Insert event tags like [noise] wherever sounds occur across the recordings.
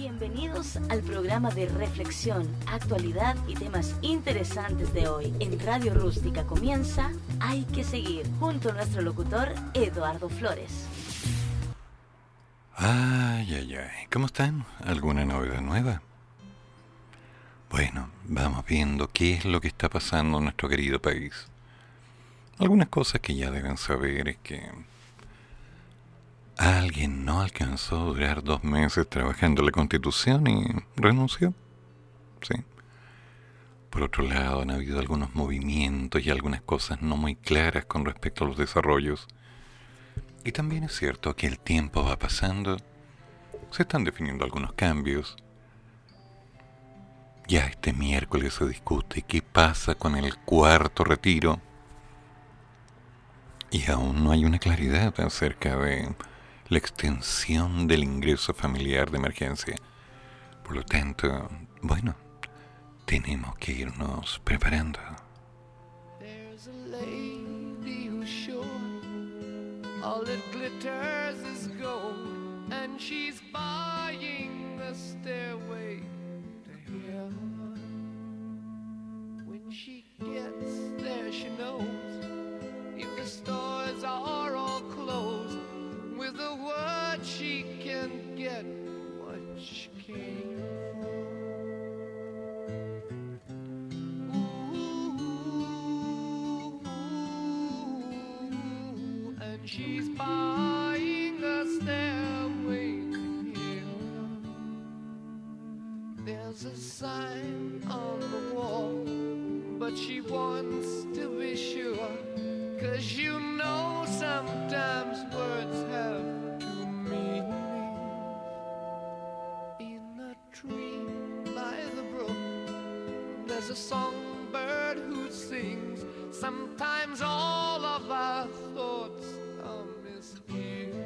Bienvenidos al programa de reflexión, actualidad y temas interesantes de hoy. En Radio Rústica comienza Hay que seguir, junto a nuestro locutor Eduardo Flores. Ay, ay, ay. ¿Cómo están? ¿Alguna novedad nueva? Bueno, vamos viendo qué es lo que está pasando en nuestro querido país. Algunas cosas que ya deben saber es que alguien no alcanzó a durar dos meses trabajando la constitución y renunció. Sí. Por otro lado, han habido algunos movimientos y algunas cosas no muy claras con respecto a los desarrollos. Y también es cierto que el tiempo va pasando, se están definiendo algunos cambios. Ya este miércoles se discute qué pasa con el cuarto retiro. Y aún no hay una claridad acerca de la extensión del ingreso familiar de emergencia. Por lo tanto, bueno, tenemos que irnos preparando. All that glitters is gold, and she's buying the stairway to heaven. When she gets there, she knows if the stores are all closed. With a word she can get what she came for. Ooh, and she's buying a stairway here. There's a sign on the wall, but she wants to be sure. Cause you know sometimes words have two meanings. In a tree by the brook, there's a songbird who sings. Sometimes all of our thoughts are misgiven.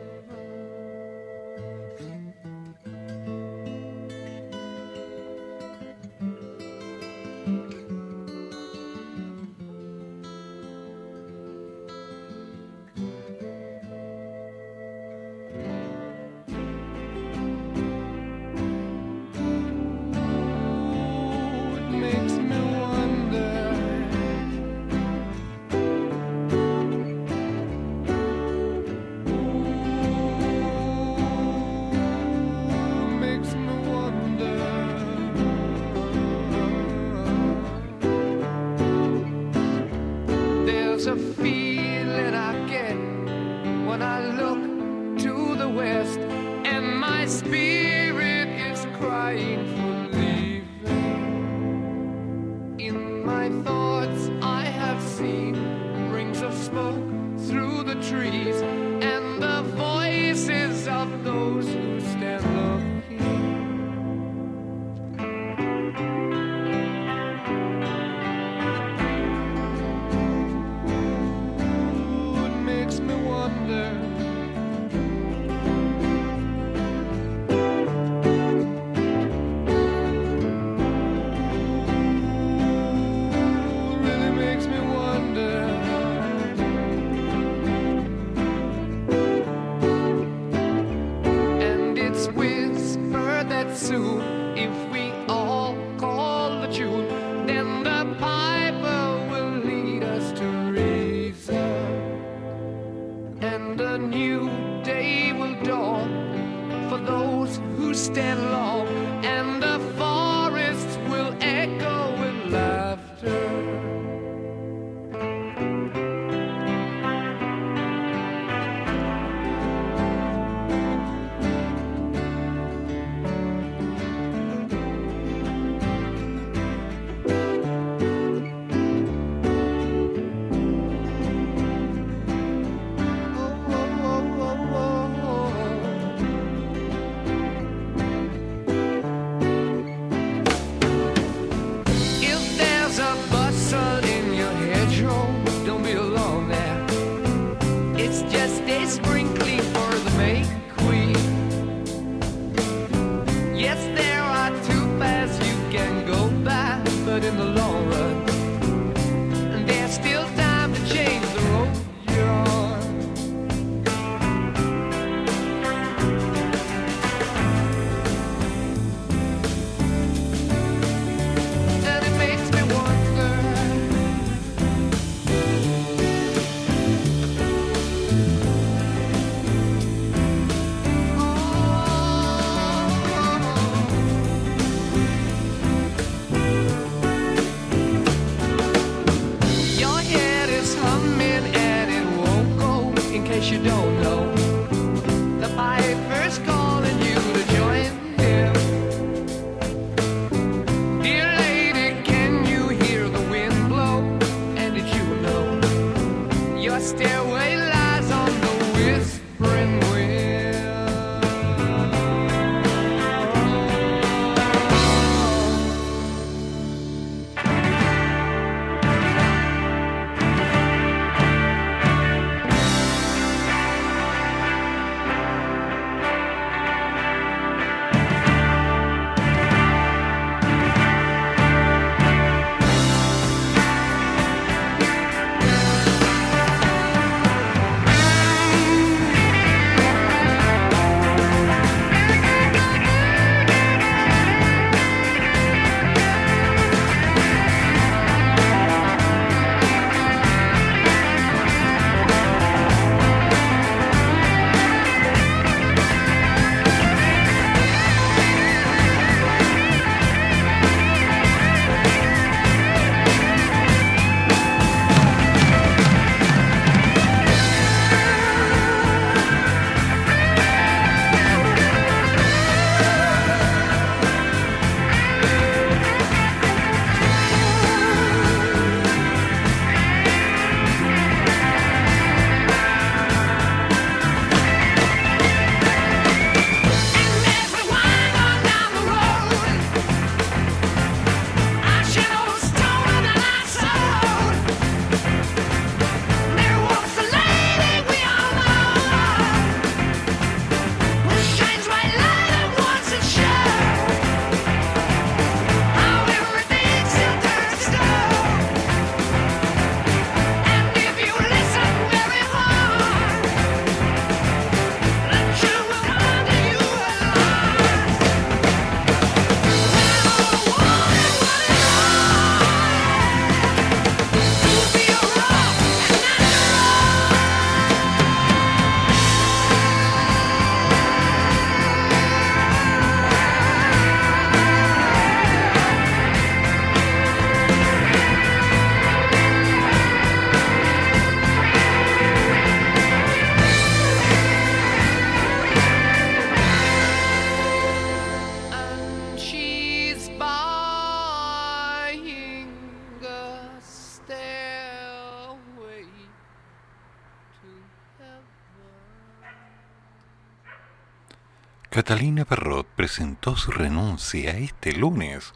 Catalina Parrot presentó su renuncia este lunes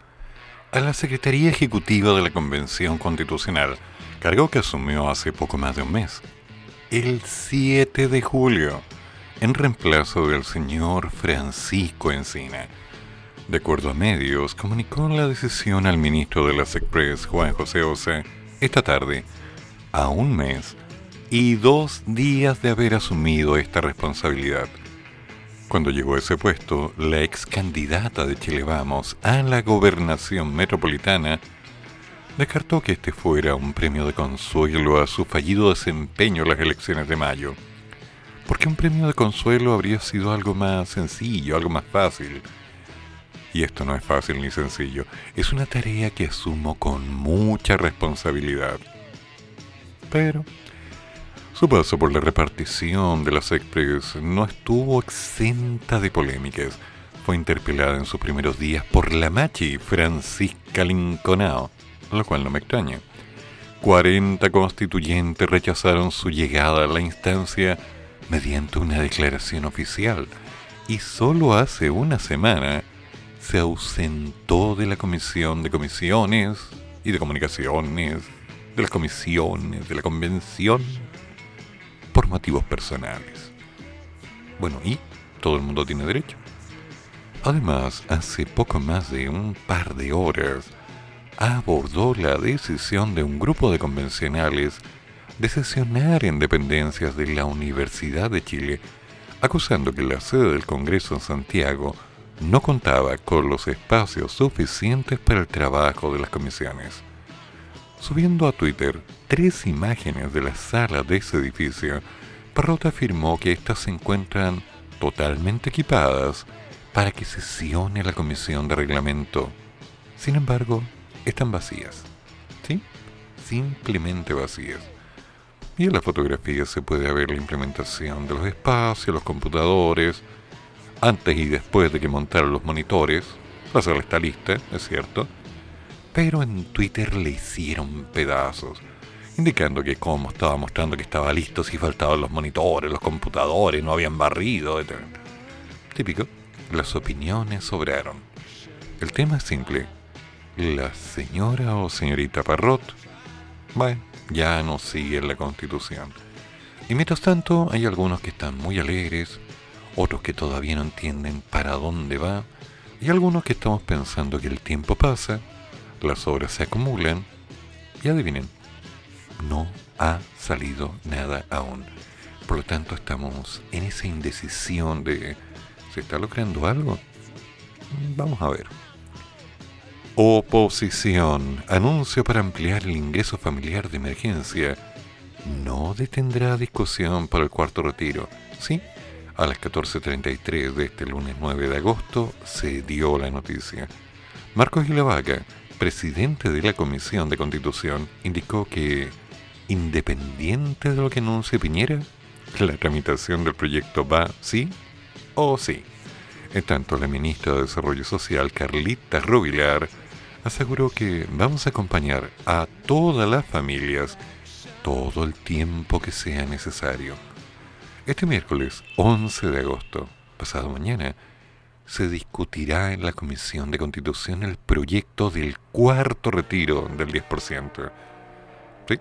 a la Secretaría Ejecutiva de la Convención Constitucional, cargo que asumió hace poco más de un mes, el 7 de julio, en reemplazo del señor Francisco Encina. De acuerdo a medios, comunicó la decisión al ministro de las Express, Juan José Osa, esta tarde, a un mes y dos días de haber asumido esta responsabilidad. Cuando llegó a ese puesto, la ex candidata de Chile Vamos a la gobernación metropolitana descartó que este fuera un premio de consuelo a su fallido desempeño en las elecciones de mayo. Porque un premio de consuelo habría sido algo más sencillo, algo más fácil. Y esto no es fácil ni sencillo, es una tarea que asumo con mucha responsabilidad. Pero su paso por la repartición de las Express no estuvo exenta de polémicas. Fue interpelada en sus primeros días por la machi Francisca Linconao, lo cual no me extraña. 40 constituyentes rechazaron su llegada a la instancia mediante una declaración oficial y solo hace una semana se ausentó de la Comisión de Comisiones y de Comunicaciones, de las comisiones, de la convención por personales. Bueno, y todo el mundo tiene derecho. Además, hace poco más de un par de horas, abordó la decisión de un grupo de convencionales de sesionar en dependencias de la Universidad de Chile, acusando que la sede del Congreso en Santiago no contaba con los espacios suficientes para el trabajo de las comisiones. Subiendo a Twitter tres imágenes de la sala de ese edificio, Parrot afirmó que éstas se encuentran totalmente equipadas para que sesione la comisión de reglamento. Sin embargo, están vacías. ¿Sí? Simplemente vacías. Y en la fotografía se puede ver la implementación de los espacios, los computadores, antes y después de que montaron los monitores. La sala está lista, es cierto pero en Twitter le hicieron pedazos, indicando que como estaba mostrando que estaba listo si faltaban los monitores, los computadores, no habían barrido, etc. Típico, las opiniones sobraron. El tema es simple. La señora o señorita Parrot, bueno, ya no sigue la constitución. Y mientras tanto, hay algunos que están muy alegres, otros que todavía no entienden para dónde va, y algunos que estamos pensando que el tiempo pasa las obras se acumulan y adivinen, no ha salido nada aún. Por lo tanto, estamos en esa indecisión de, ¿se está logrando algo? Vamos a ver. Oposición. Anuncio para ampliar el ingreso familiar de emergencia. No detendrá discusión para el cuarto retiro. Sí, a las 14.33 de este lunes 9 de agosto se dio la noticia. Marcos Gilavaca presidente de la Comisión de Constitución indicó que, independiente de lo que anuncie Piñera, la tramitación del proyecto va sí o sí. En tanto, la ministra de Desarrollo Social, Carlita Rubilar, aseguró que vamos a acompañar a todas las familias todo el tiempo que sea necesario. Este miércoles 11 de agosto, pasado mañana, se discutirá en la Comisión de Constitución el proyecto del cuarto retiro del 10%. ¿Sí?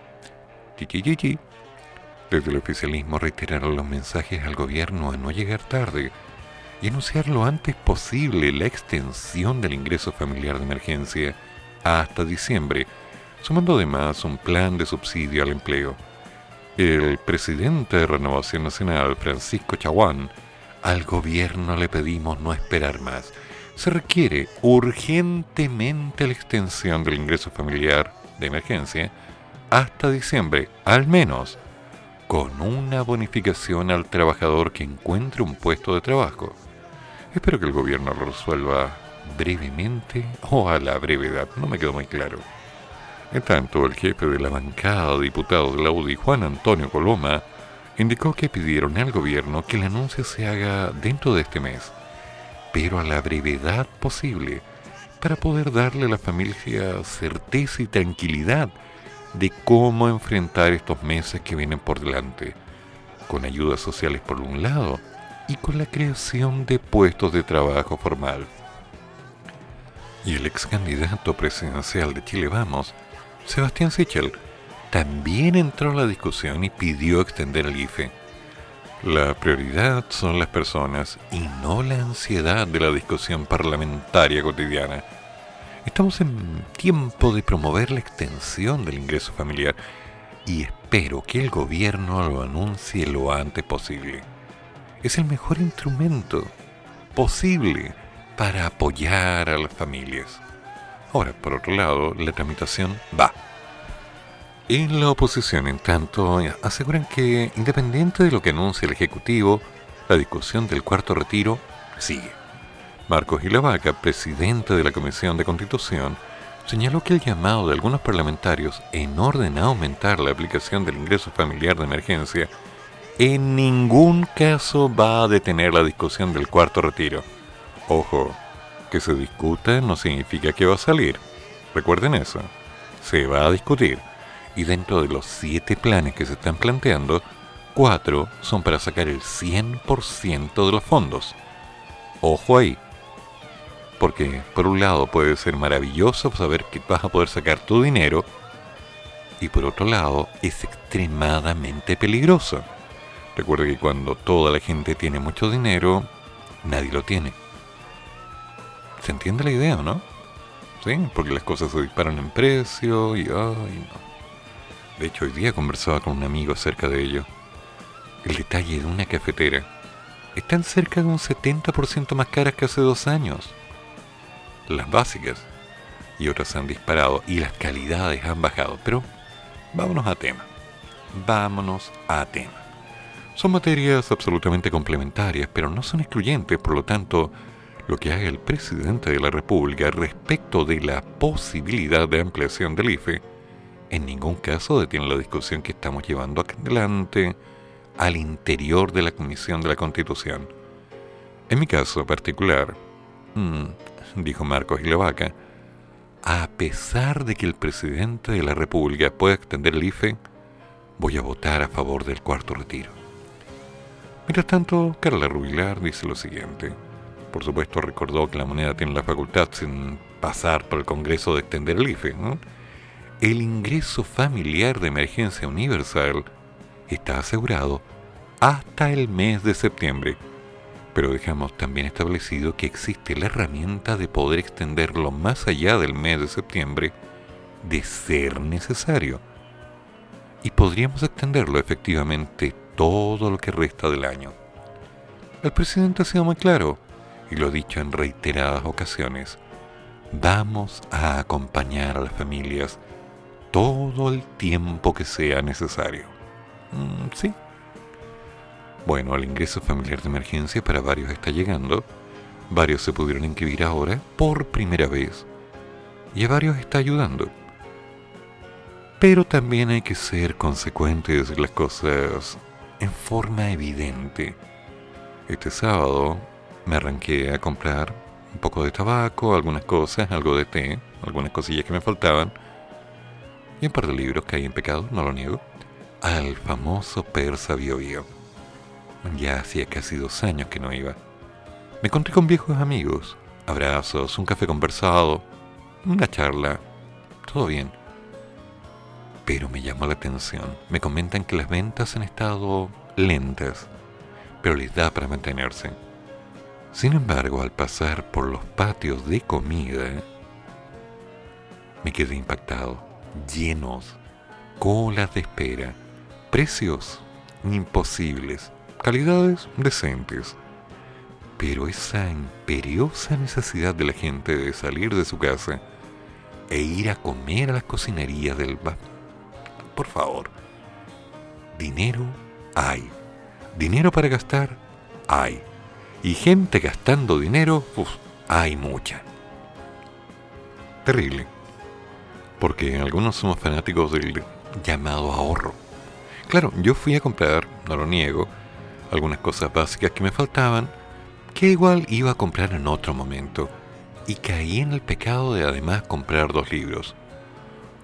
Desde el oficialismo reiteraron los mensajes al gobierno a no llegar tarde y anunciar lo antes posible la extensión del ingreso familiar de emergencia hasta diciembre, sumando además un plan de subsidio al empleo. El presidente de Renovación Nacional, Francisco Chaguán, al gobierno le pedimos no esperar más. Se requiere urgentemente la extensión del ingreso familiar de emergencia hasta diciembre, al menos, con una bonificación al trabajador que encuentre un puesto de trabajo. Espero que el gobierno lo resuelva brevemente o a la brevedad, no me quedó muy claro. En tanto, el jefe de la bancada de diputados de la UDI, Juan Antonio Coloma, indicó que pidieron al gobierno que el anuncio se haga dentro de este mes, pero a la brevedad posible, para poder darle a la familia certeza y tranquilidad de cómo enfrentar estos meses que vienen por delante, con ayudas sociales por un lado y con la creación de puestos de trabajo formal. Y el ex candidato presidencial de Chile Vamos, Sebastián Sichel, también entró a la discusión y pidió extender el IFE. La prioridad son las personas y no la ansiedad de la discusión parlamentaria cotidiana. Estamos en tiempo de promover la extensión del ingreso familiar y espero que el gobierno lo anuncie lo antes posible. Es el mejor instrumento posible para apoyar a las familias. Ahora, por otro lado, la tramitación va. En la oposición, en tanto, aseguran que, independiente de lo que anuncie el Ejecutivo, la discusión del cuarto retiro sigue. Marcos Gilavaca, presidente de la Comisión de Constitución, señaló que el llamado de algunos parlamentarios en orden a aumentar la aplicación del ingreso familiar de emergencia en ningún caso va a detener la discusión del cuarto retiro. Ojo, que se discuta no significa que va a salir. Recuerden eso. Se va a discutir y dentro de los siete planes que se están planteando, cuatro son para sacar el 100% de los fondos. Ojo ahí. Porque por un lado puede ser maravilloso saber que vas a poder sacar tu dinero y por otro lado es extremadamente peligroso. Recuerda que cuando toda la gente tiene mucho dinero, nadie lo tiene. ¿Se entiende la idea, no? Sí, porque las cosas se disparan en precio y ay. De hecho, hoy día conversaba con un amigo acerca de ello. El detalle de una cafetera. Están cerca de un 70% más caras que hace dos años. Las básicas. Y otras han disparado y las calidades han bajado. Pero vámonos a tema. Vámonos a tema. Son materias absolutamente complementarias, pero no son excluyentes, por lo tanto, lo que haga el presidente de la República respecto de la posibilidad de ampliación del IFE en ningún caso detiene la discusión que estamos llevando adelante al interior de la Comisión de la Constitución. En mi caso particular, mm, dijo Marcos Gilevaca, a pesar de que el presidente de la República pueda extender el IFE, voy a votar a favor del cuarto retiro. Mientras tanto, Carla Rubilar dice lo siguiente. Por supuesto recordó que la moneda tiene la facultad sin pasar por el Congreso de extender el IFE, el ingreso familiar de emergencia universal está asegurado hasta el mes de septiembre, pero dejamos también establecido que existe la herramienta de poder extenderlo más allá del mes de septiembre de ser necesario. Y podríamos extenderlo efectivamente todo lo que resta del año. El presidente ha sido muy claro y lo ha dicho en reiteradas ocasiones. Vamos a acompañar a las familias todo el tiempo que sea necesario. Mm, sí. Bueno, el ingreso familiar de emergencia para varios está llegando. Varios se pudieron inscribir ahora por primera vez. Y a varios está ayudando. Pero también hay que ser consecuentes de las cosas en forma evidente. Este sábado me arranqué a comprar un poco de tabaco, algunas cosas, algo de té, algunas cosillas que me faltaban y un par de libros que hay en pecado, no lo niego, al famoso Persa Bio. Ya hacía casi dos años que no iba. Me encontré con viejos amigos, abrazos, un café conversado, una charla, todo bien. Pero me llamó la atención. Me comentan que las ventas han estado lentas, pero les da para mantenerse. Sin embargo, al pasar por los patios de comida, me quedé impactado llenos, colas de espera, precios imposibles, calidades decentes. Pero esa imperiosa necesidad de la gente de salir de su casa e ir a comer a las cocinerías del bar. Por favor, dinero hay. Dinero para gastar hay. Y gente gastando dinero, hay mucha. Terrible porque algunos somos fanáticos del llamado ahorro. Claro, yo fui a comprar, no lo niego, algunas cosas básicas que me faltaban, que igual iba a comprar en otro momento, y caí en el pecado de además comprar dos libros.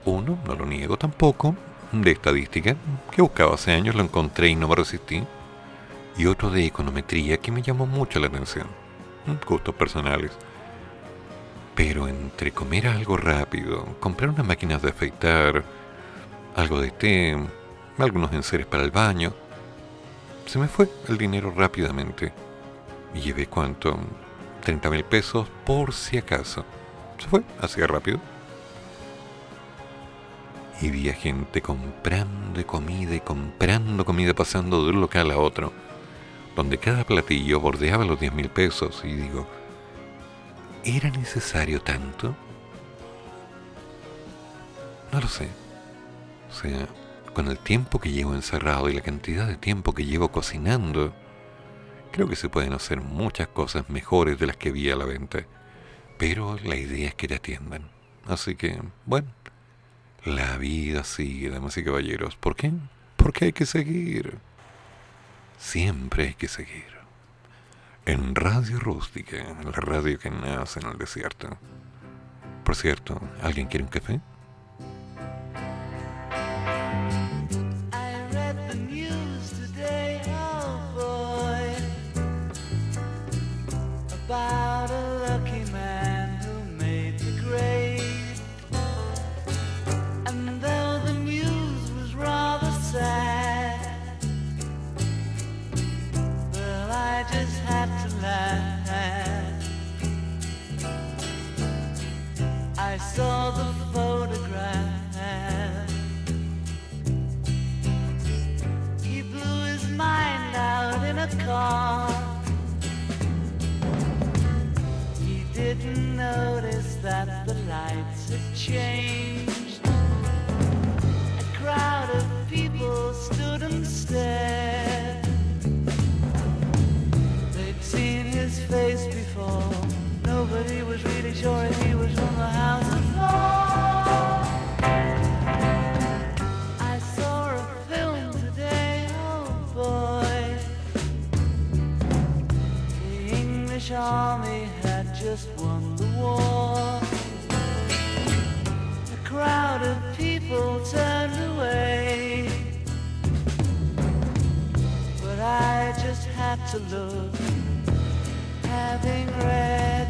Uno, no lo niego tampoco, de estadística, que buscaba hace años, lo encontré y no me resistí. y otro de econometría que me llamó mucho la atención. Gustos personales. Pero entre comer algo rápido, comprar unas máquinas de afeitar, algo de té, algunos enseres para el baño, se me fue el dinero rápidamente. Y llevé cuánto, 30 mil pesos por si acaso. Se fue así rápido. Y vi a gente comprando comida y comprando comida pasando de un local a otro, donde cada platillo bordeaba los 10 mil pesos. Y digo, ¿era necesario tanto? No lo sé. O sea, con el tiempo que llevo encerrado y la cantidad de tiempo que llevo cocinando, creo que se pueden hacer muchas cosas mejores de las que vi a la venta. Pero la idea es que te atiendan. Así que, bueno, la vida sigue, damas y caballeros. ¿Por qué? Porque hay que seguir. Siempre hay que seguir. En Radio Rústica, la radio que nace en el desierto. Por cierto, ¿alguien quiere un café? Changed. A crowd of people stood and stared. They'd seen his face before. Nobody was really sure if he was from the house. Of law. I saw a film today, oh boy. The English army had just won the war. Crowd of people turned away. But I just had to look, having read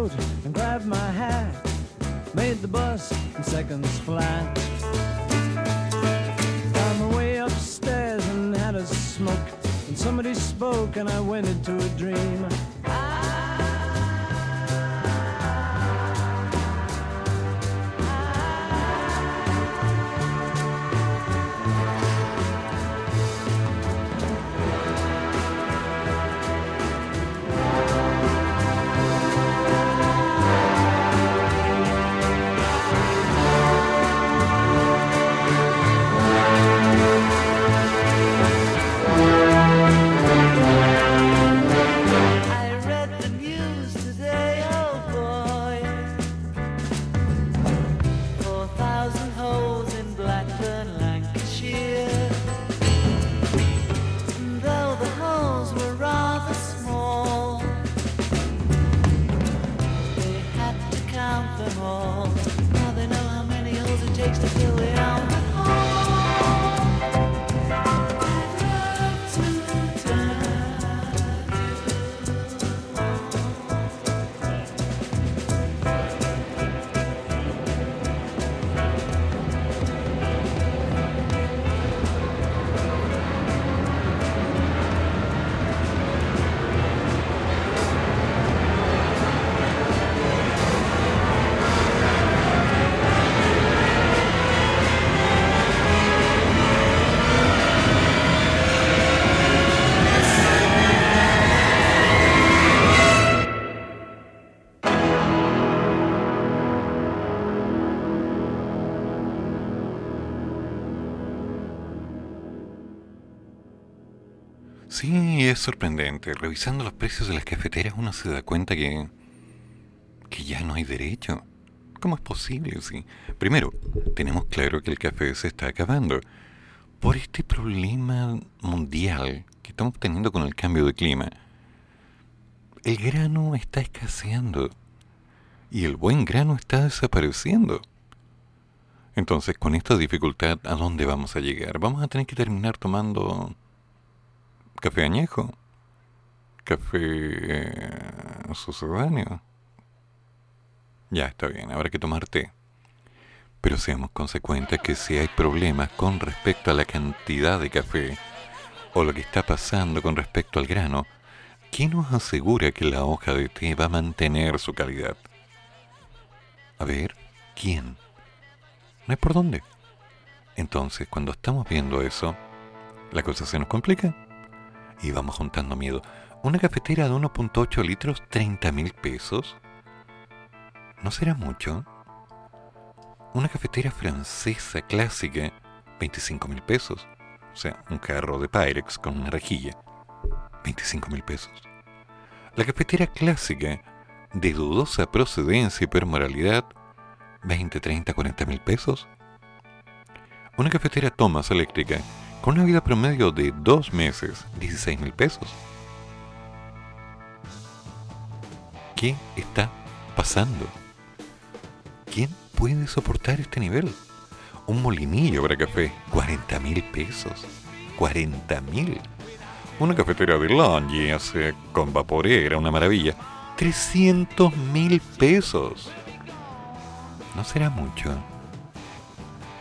coat and grabbed my hat. Made the bus in seconds flat. Found my way upstairs and had a smoke. And somebody spoke and I went into sorprendente. Revisando los precios de las cafeteras uno se da cuenta que, que ya no hay derecho. ¿Cómo es posible? Sí. Primero, tenemos claro que el café se está acabando. Por este problema mundial que estamos teniendo con el cambio de clima, el grano está escaseando y el buen grano está desapareciendo. Entonces, con esta dificultad, ¿a dónde vamos a llegar? Vamos a tener que terminar tomando café añejo, café eh, sucedáneo. Ya está bien, habrá que tomar té. Pero seamos consecuentes que si hay problemas con respecto a la cantidad de café o lo que está pasando con respecto al grano, ¿quién nos asegura que la hoja de té va a mantener su calidad? A ver, ¿quién? No hay por dónde. Entonces, cuando estamos viendo eso, la cosa se nos complica y vamos juntando miedo. Una cafetera de 1.8 litros, 30 mil pesos. ¿No será mucho? Una cafetera francesa clásica, 25 mil pesos. O sea, un carro de Pyrex con una rejilla, 25 mil pesos. La cafetera clásica, de dudosa procedencia y permoralidad, 20, 30, 40 mil pesos. Una cafetera Thomas eléctrica, con una vida promedio de dos meses, 16 mil pesos. ¿Qué está pasando? ¿Quién puede soportar este nivel? Un molinillo para café, 40 mil pesos. 40 mil. Una cafetera de Longi hace con vaporera, una maravilla. 300 mil pesos. ¿No será mucho?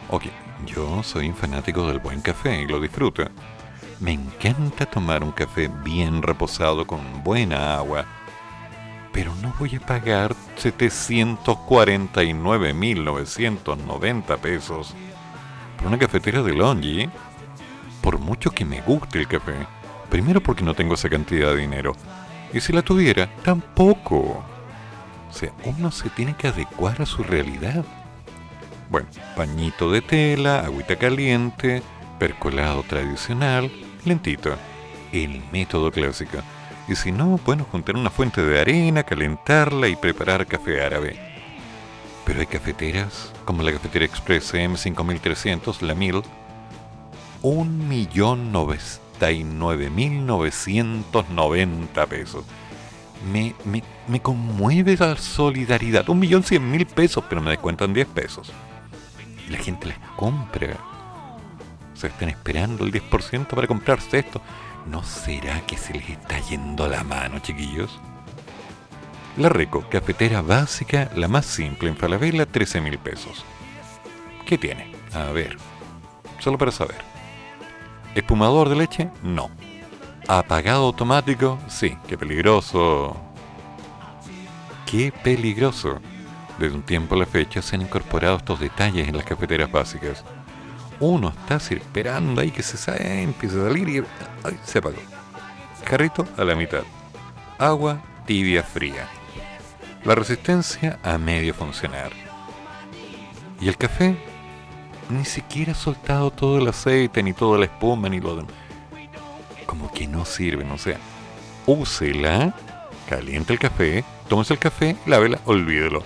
Ok, yo soy un fanático del buen café y lo disfruto. Me encanta tomar un café bien reposado con buena agua, pero no voy a pagar 749.990 pesos por una cafetera de Longi, por mucho que me guste el café. Primero porque no tengo esa cantidad de dinero. Y si la tuviera, tampoco. O sea, uno se tiene que adecuar a su realidad. Bueno, pañito de tela, agüita caliente, percolado tradicional, lentito. El método clásico. Y si no, bueno, juntar una fuente de arena, calentarla y preparar café árabe. Pero hay cafeteras, como la cafetera Express M5300, la 1000, 1.099.990 pesos. Me, me, me conmueve la solidaridad. 1.100.000 pesos, pero me descuentan 10 pesos la gente les compra. O sea, están esperando el 10% para comprarse esto. ¿No será que se les está yendo la mano, chiquillos? La Reco, cafetera básica, la más simple en Falabella, 13 mil pesos. ¿Qué tiene? A ver, solo para saber. ¿Espumador de leche? No. ¿Apagado automático? Sí, qué peligroso. Qué peligroso. Desde un tiempo a la fecha se han incorporado estos detalles en las cafeteras básicas. Uno está esperando ahí que se sale, empieza a salir y se apagó. Carrito a la mitad. Agua tibia fría. La resistencia a medio funcionar. Y el café ni siquiera ha soltado todo el aceite, ni toda la espuma, ni lo demás. Como que no sirven, o sea, úsela, caliente el café, tómese el café, lávela, olvídelo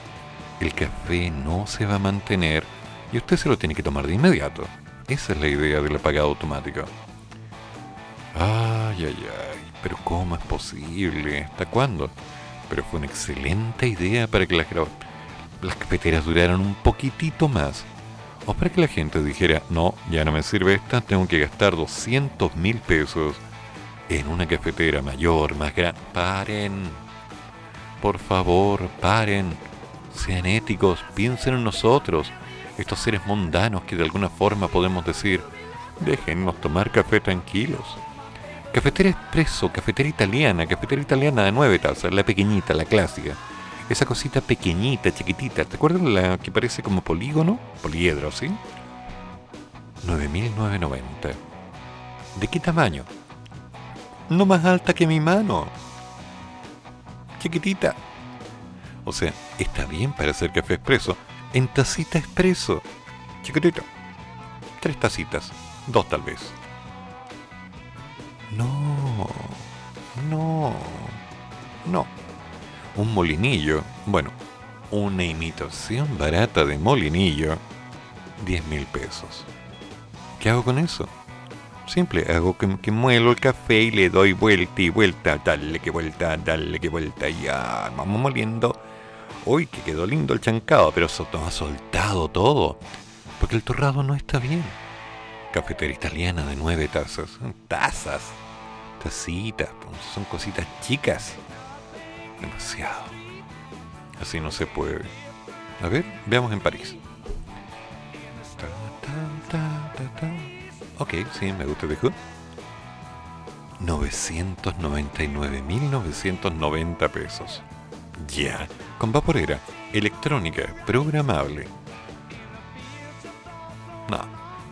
el café no se va a mantener y usted se lo tiene que tomar de inmediato. Esa es la idea del apagado automático. Ay, ay, ay, pero ¿cómo es posible? ¿Hasta cuándo? Pero fue una excelente idea para que las, las cafeteras duraran un poquitito más. O para que la gente dijera, no, ya no me sirve esta, tengo que gastar 200 mil pesos en una cafetera mayor, más grande. Paren. Por favor, paren sean éticos, piensen en nosotros, estos seres mundanos que de alguna forma podemos decir, déjennos tomar café tranquilos. Cafetera expreso, cafetera italiana, cafetera italiana de nueve tazas, la pequeñita, la clásica. Esa cosita pequeñita, chiquitita, ¿te acuerdas la que parece como polígono? Poliedro, ¿sí? 9.990. ¿De qué tamaño? No más alta que mi mano. Chiquitita. O sea, está bien para hacer café expreso en tacita expreso. Chiquitito. Tres tacitas. Dos tal vez. No. No, no. Un molinillo, bueno, una imitación barata de molinillo, 10 mil pesos. ¿Qué hago con eso? Simple, hago que, muelo el café y le doy vuelta y vuelta, dale que vuelta, dale que vuelta, ya, vamos moliendo. Uy, que quedó lindo el chancado, pero eso ha soltado todo. Porque el torrado no está bien. Cafetera italiana de nueve tazas. Tazas. Tacitas, son cositas chicas. Demasiado. Así no se puede. A ver, veamos en París. Ok, sí, me gusta The Who. 999.990 pesos. Ya, con vaporera, electrónica, programable. No,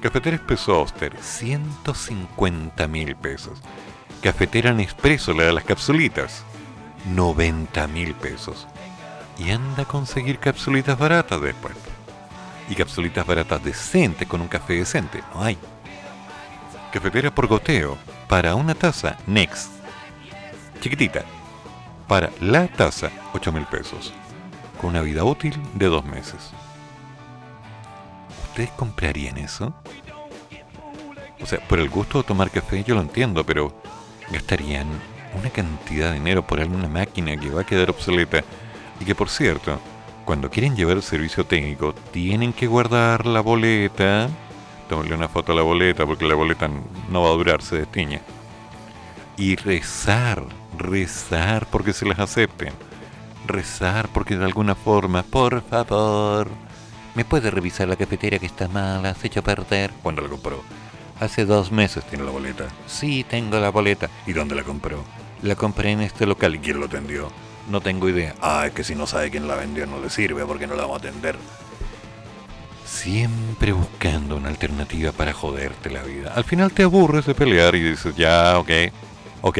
cafetera Espresso Oster, 150 mil pesos. Cafetera Nespresso, la de las capsulitas, 90 mil pesos. Y anda a conseguir capsulitas baratas después. Y capsulitas baratas decentes con un café decente, no hay. Cafetera por goteo, para una taza, Next. Chiquitita, para la taza, 8 mil pesos, con una vida útil de dos meses. ¿Ustedes comprarían eso? O sea, por el gusto de tomar café yo lo entiendo, pero gastarían una cantidad de dinero por alguna máquina que va a quedar obsoleta y que por cierto, cuando quieren llevar el servicio técnico tienen que guardar la boleta. Tómale una foto a la boleta porque la boleta no va a durar, se destiña. Y rezar rezar porque se las acepten, rezar porque de alguna forma, por favor, ¿me puede revisar la cafetera que está mala, se hecho a perder? ¿Cuándo la compró? Hace dos meses tiene la boleta. Sí, tengo la boleta. ¿Y dónde la compró? La compré en este local. ¿Y quién lo atendió? No tengo idea. Ah, es que si no sabe quién la vendió no le sirve porque no la vamos a atender. Siempre buscando una alternativa para joderte la vida. Al final te aburres de pelear y dices, ya, ok, ok,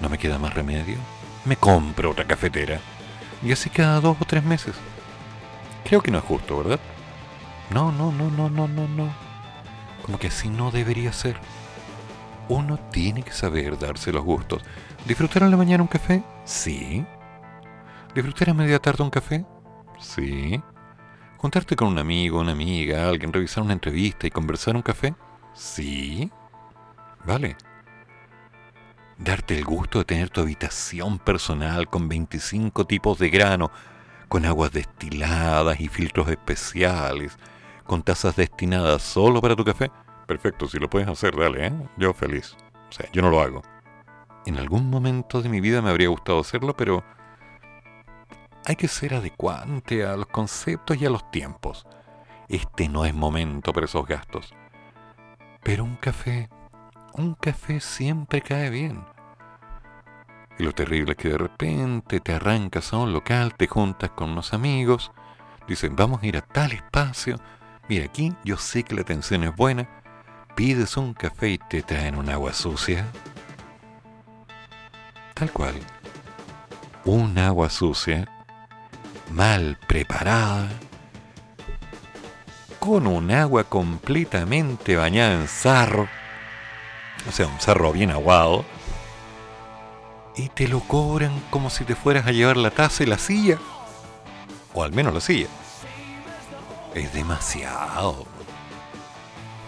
no me queda más remedio. Me compro otra cafetera. Y así cada dos o tres meses. Creo que no es justo, ¿verdad? No, no, no, no, no, no, no. Como que así no debería ser. Uno tiene que saber darse los gustos. ¿Disfrutar en la mañana un café? Sí. ¿Disfrutar a media tarde un café? Sí. ¿Juntarte con un amigo, una amiga, alguien, revisar una entrevista y conversar un café? Sí. Vale darte el gusto de tener tu habitación personal con 25 tipos de grano, con aguas destiladas y filtros especiales, con tazas destinadas solo para tu café. Perfecto, si lo puedes hacer, dale, ¿eh? Yo feliz. O sea, yo no lo hago. En algún momento de mi vida me habría gustado hacerlo, pero hay que ser adecuante a los conceptos y a los tiempos. Este no es momento para esos gastos. Pero un café un café siempre cae bien. Y lo terrible es que de repente te arrancas a un local, te juntas con unos amigos, dicen, vamos a ir a tal espacio, mira aquí, yo sé que la atención es buena, pides un café y te traen un agua sucia. Tal cual. Un agua sucia, mal preparada, con un agua completamente bañada en sarro o sea, un cerro bien aguado, y te lo cobran como si te fueras a llevar la taza y la silla, o al menos la silla. Es demasiado.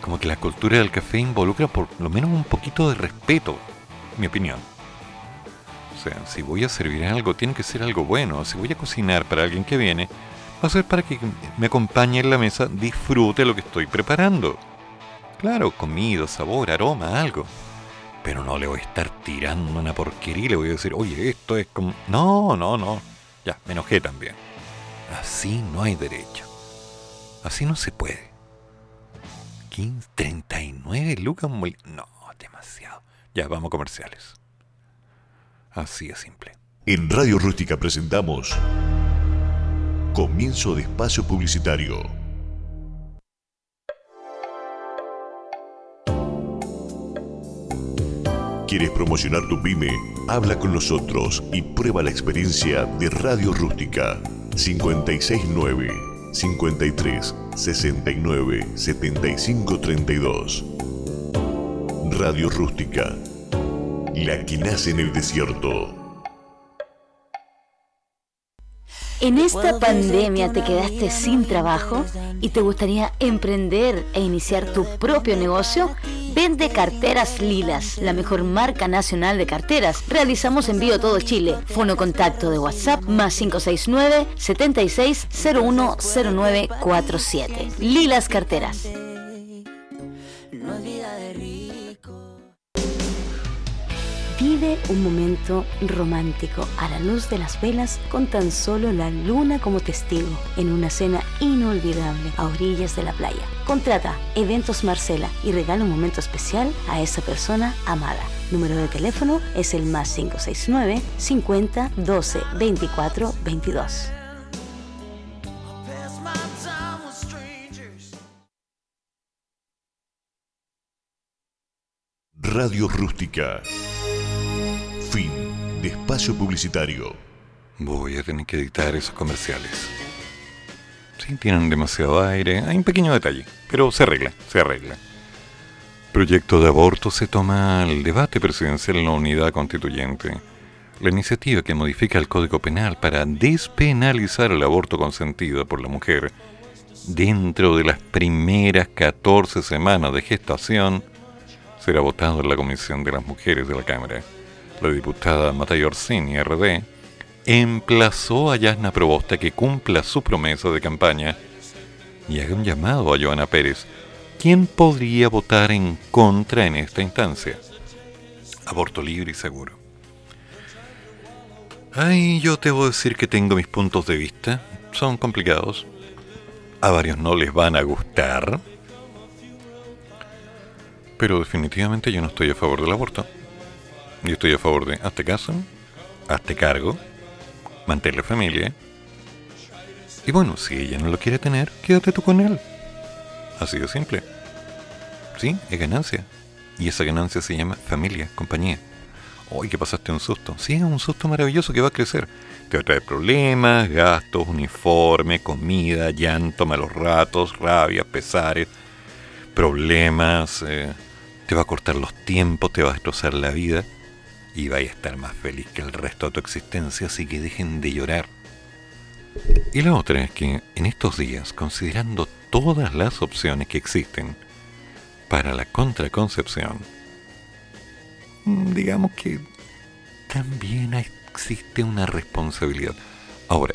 Como que la cultura del café involucra por lo menos un poquito de respeto, mi opinión. O sea, si voy a servir algo, tiene que ser algo bueno. Si voy a cocinar para alguien que viene, va a ser para que me acompañe en la mesa, disfrute lo que estoy preparando. Claro, comida, sabor, aroma, algo. Pero no le voy a estar tirando una porquería y le voy a decir, oye, esto es como... No, no, no. Ya, me enojé también. Así no hay derecho. Así no se puede. 15, 39 lucas No, demasiado. Ya, vamos comerciales. Así es simple. En Radio Rústica presentamos Comienzo de Espacio Publicitario. ¿Quieres promocionar tu pyme? Habla con nosotros y prueba la experiencia de Radio Rústica 569 53 69 75 32. Radio Rústica. la que nace en el desierto. En esta pandemia te quedaste sin trabajo y te gustaría emprender e iniciar tu propio negocio. Vende carteras Lilas, la mejor marca nacional de carteras. Realizamos envío a todo Chile. Fono contacto de WhatsApp más 569 76010947. Lilas Carteras. Vive un momento romántico a la luz de las velas con tan solo la luna como testigo en una cena inolvidable a orillas de la playa. Contrata Eventos Marcela y regala un momento especial a esa persona amada. Número de teléfono es el más 569 50 12 24 22. Radio Rústica. Fin de espacio publicitario. Voy a tener que editar esos comerciales. Sí, tienen demasiado aire. Hay un pequeño detalle, pero se arregla, se arregla. Proyecto de aborto se toma al debate presidencial en la unidad constituyente. La iniciativa que modifica el Código Penal para despenalizar el aborto consentido por la mujer dentro de las primeras 14 semanas de gestación será votado en la Comisión de las Mujeres de la Cámara la diputada Matay Orsini, RD, emplazó a Yasna Probosta que cumpla su promesa de campaña y haga un llamado a Joana Pérez, quien podría votar en contra en esta instancia. Aborto libre y seguro. Ay, yo te voy a decir que tengo mis puntos de vista. Son complicados. A varios no les van a gustar. Pero definitivamente yo no estoy a favor del aborto. Yo estoy a favor de hazte caso, hazte cargo, mantén la familia. Y bueno, si ella no lo quiere tener, quédate tú con él. Así de simple. Sí, es ganancia. Y esa ganancia se llama familia, compañía. Hoy que pasaste un susto. Sí, es un susto maravilloso que va a crecer. Te va a traer problemas, gastos, uniforme, comida, llanto, malos ratos, rabia, pesares, problemas. Eh, te va a cortar los tiempos, te va a destrozar la vida y vais a estar más feliz que el resto de tu existencia, así que dejen de llorar. Y la otra es que en estos días, considerando todas las opciones que existen para la contraconcepción, digamos que también existe una responsabilidad. Ahora,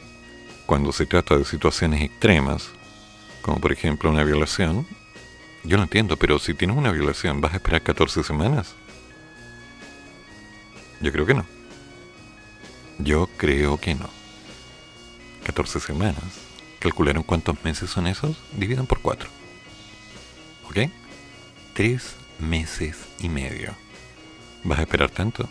cuando se trata de situaciones extremas, como por ejemplo una violación, yo lo entiendo, pero si tienes una violación, ¿vas a esperar 14 semanas? Yo creo que no. Yo creo que no. 14 semanas. ¿Calcularon cuántos meses son esos? Dividan por 4. ¿Ok? 3 meses y medio. ¿Vas a esperar tanto?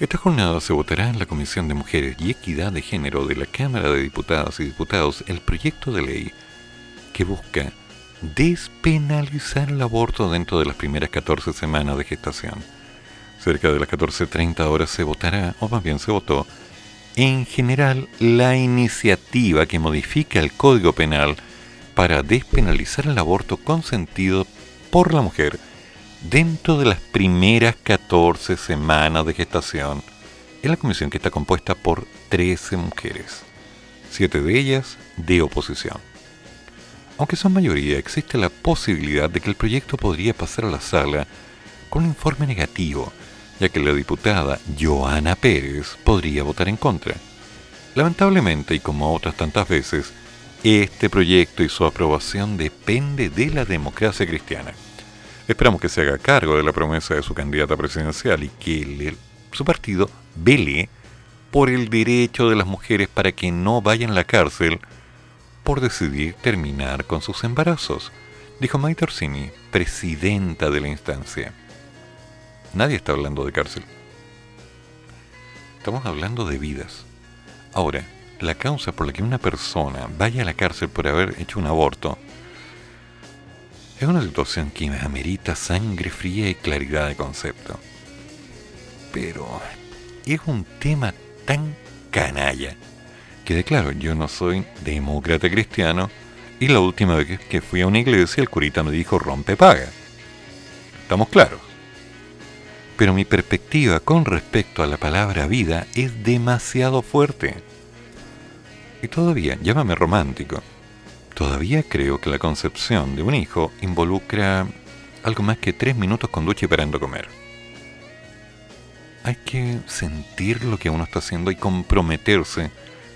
Esta jornada se votará en la Comisión de Mujeres y Equidad de Género de la Cámara de Diputadas y Diputados el proyecto de ley que busca despenalizar el aborto dentro de las primeras 14 semanas de gestación cerca de las 14.30 horas se votará, o más bien se votó, en general la iniciativa que modifica el Código Penal para despenalizar el aborto consentido por la mujer dentro de las primeras 14 semanas de gestación en la comisión que está compuesta por 13 mujeres, siete de ellas de oposición. Aunque son mayoría, existe la posibilidad de que el proyecto podría pasar a la sala con un informe negativo, ya que la diputada Joana Pérez podría votar en contra. Lamentablemente, y como otras tantas veces, este proyecto y su aprobación depende de la democracia cristiana. Esperamos que se haga cargo de la promesa de su candidata presidencial y que su partido vele por el derecho de las mujeres para que no vayan a la cárcel por decidir terminar con sus embarazos, dijo Maite Orsini, presidenta de la instancia. Nadie está hablando de cárcel. Estamos hablando de vidas. Ahora, la causa por la que una persona vaya a la cárcel por haber hecho un aborto es una situación que amerita sangre fría y claridad de concepto. Pero es un tema tan canalla que declaro, yo no soy demócrata cristiano y la última vez que fui a una iglesia el curita me dijo rompe paga. ¿Estamos claros? Pero mi perspectiva con respecto a la palabra vida es demasiado fuerte. Y todavía, llámame romántico, todavía creo que la concepción de un hijo involucra algo más que tres minutos con ducha y parando a comer. Hay que sentir lo que uno está haciendo y comprometerse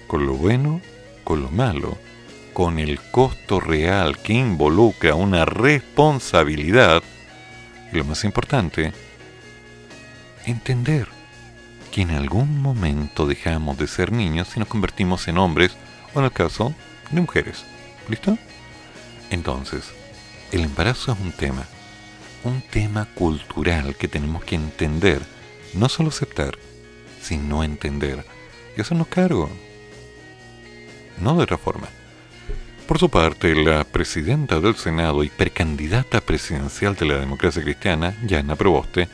con lo bueno, con lo malo, con el costo real que involucra una responsabilidad y lo más importante, entender que en algún momento dejamos de ser niños y nos convertimos en hombres o en el caso de mujeres. ¿Listo? Entonces, el embarazo es un tema un tema cultural que tenemos que entender, no solo aceptar, sino entender y hacernos cargo. No de otra forma. Por su parte, la presidenta del Senado y precandidata presidencial de la democracia cristiana, Yana Proboste,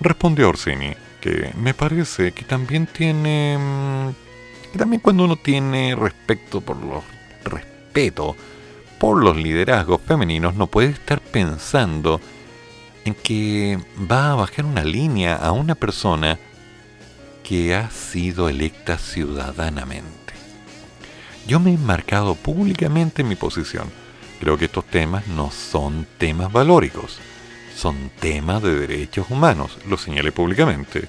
respondió Orsini que me parece que también tiene... que también cuando uno tiene respeto por los... respeto por los liderazgos femeninos no puede estar pensando en que va a bajar una línea a una persona que ha sido electa ciudadanamente. Yo me he marcado públicamente mi posición. Creo que estos temas no son temas valóricos, son temas de derechos humanos, lo señalé públicamente.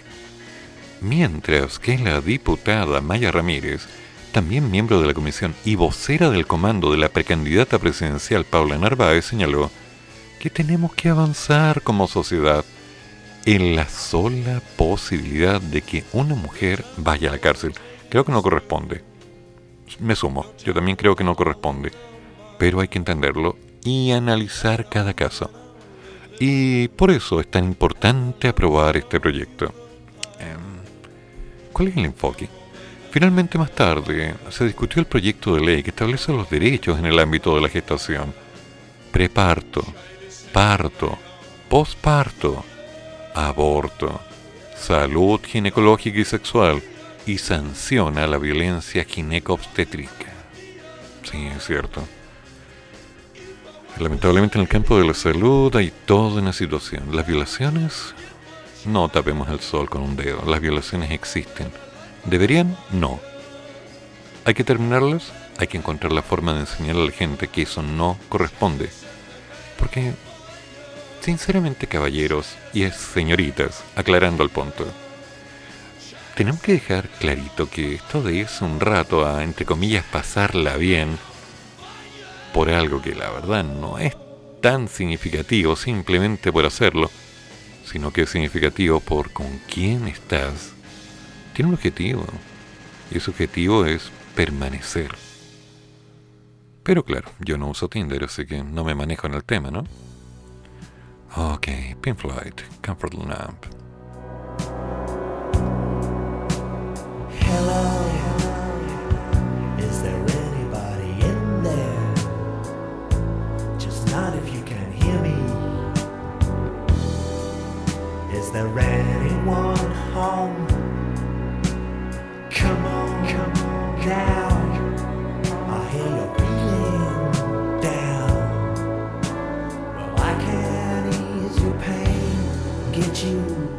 Mientras que la diputada Maya Ramírez, también miembro de la comisión y vocera del comando de la precandidata presidencial Paula Narváez, señaló que tenemos que avanzar como sociedad en la sola posibilidad de que una mujer vaya a la cárcel. Creo que no corresponde. Me sumo, yo también creo que no corresponde. Pero hay que entenderlo y analizar cada caso. Y por eso es tan importante aprobar este proyecto. Em, ¿Cuál es el enfoque? Finalmente más tarde se discutió el proyecto de ley que establece los derechos en el ámbito de la gestación, preparto, parto, posparto, aborto, salud ginecológica y sexual y sanciona la violencia gineco-obstétrica. Sí, es cierto. Lamentablemente en el campo de la salud hay toda una situación. Las violaciones, no tapemos el sol con un dedo. Las violaciones existen. ¿Deberían? No. ¿Hay que terminarlas? Hay que encontrar la forma de enseñar a la gente que eso no corresponde. Porque Sinceramente, caballeros y señoritas, aclarando el punto, tenemos que dejar clarito que esto de irse un rato a, entre comillas, pasarla bien por algo que la verdad no es tan significativo simplemente por hacerlo, sino que es significativo por con quién estás, tiene un objetivo. Y ese objetivo es permanecer. Pero claro, yo no uso Tinder, así que no me manejo en el tema, ¿no? Okay, Pink Floyd, Comfort Lamp. Is there anyone home? Come on, come on now. I hear you're feeling down. Well, I can ease your pain, get you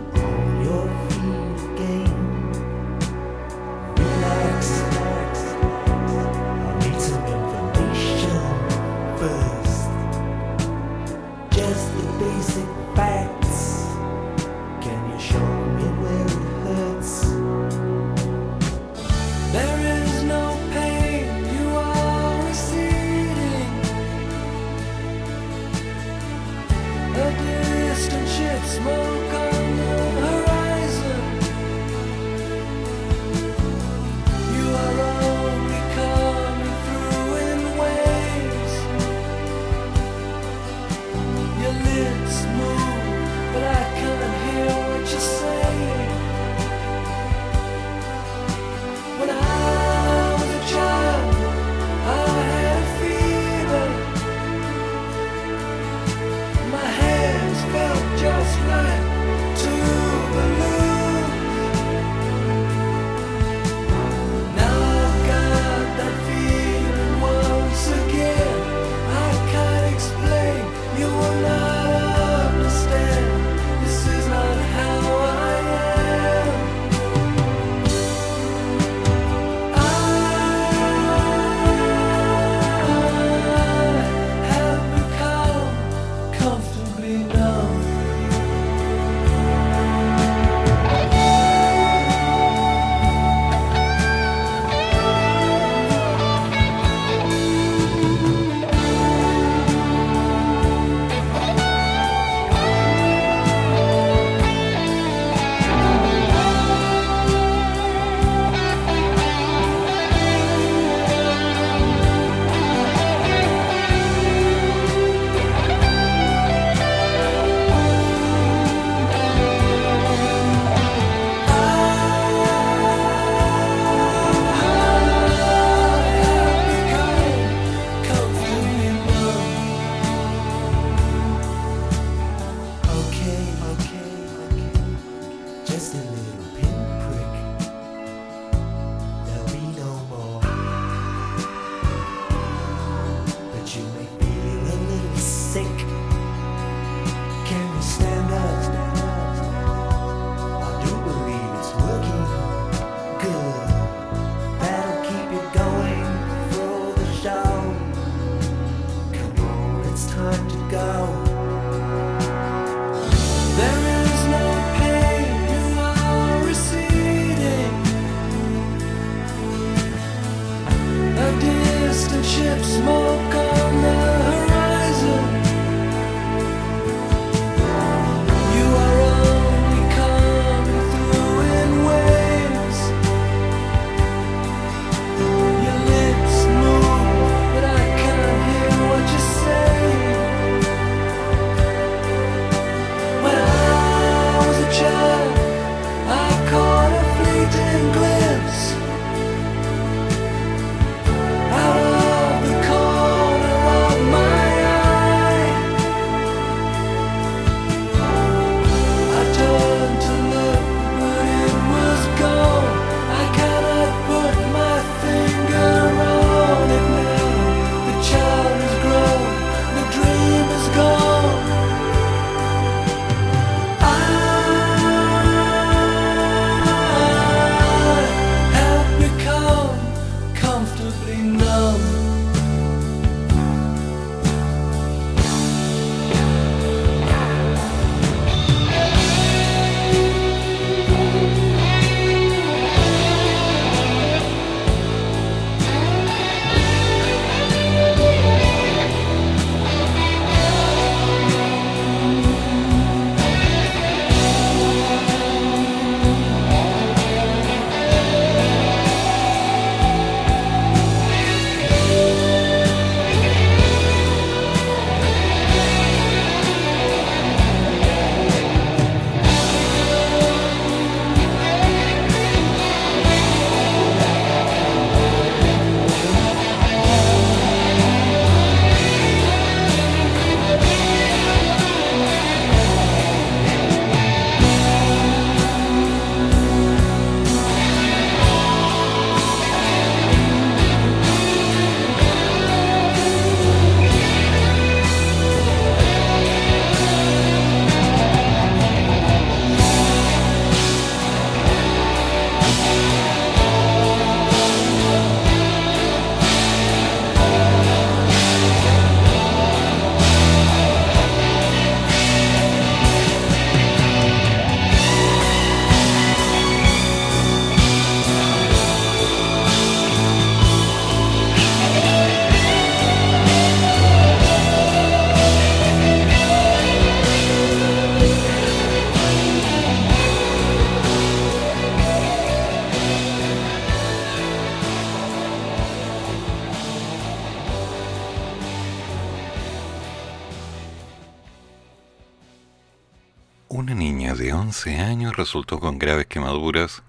resultó con graves quemaduras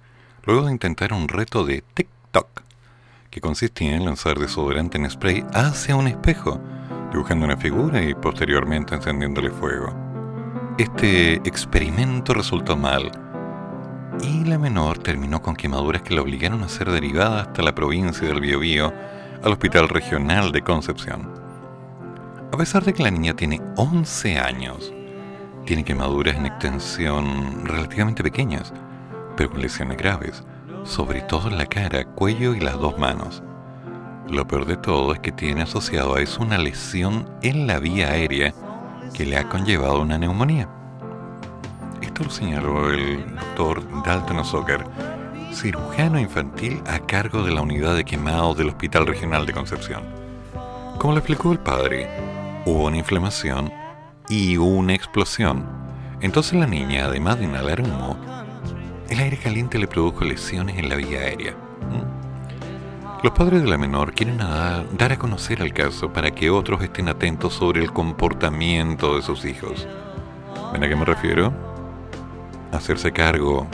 luego de intentar un reto de TikTok, que consistía en lanzar desodorante en spray hacia un espejo, dibujando una figura y posteriormente encendiéndole fuego. Este experimento resultó mal y la menor terminó con quemaduras que la obligaron a ser derivada hasta la provincia del Biobío al Hospital Regional de Concepción. A pesar de que la niña tiene 11 años, tiene quemaduras en extensión relativamente pequeñas, pero con lesiones graves, sobre todo en la cara, cuello y las dos manos. Lo peor de todo es que tiene asociado a eso una lesión en la vía aérea que le ha conllevado una neumonía. Esto lo señaló el doctor Dalton Zucker, cirujano infantil a cargo de la unidad de quemados del Hospital Regional de Concepción. Como le explicó el padre, hubo una inflamación y una explosión. Entonces la niña, además de inhalar humo, el aire caliente le produjo lesiones en la vía aérea. Los padres de la menor quieren dar a conocer el caso para que otros estén atentos sobre el comportamiento de sus hijos. ¿Ven a qué me refiero? Hacerse cargo.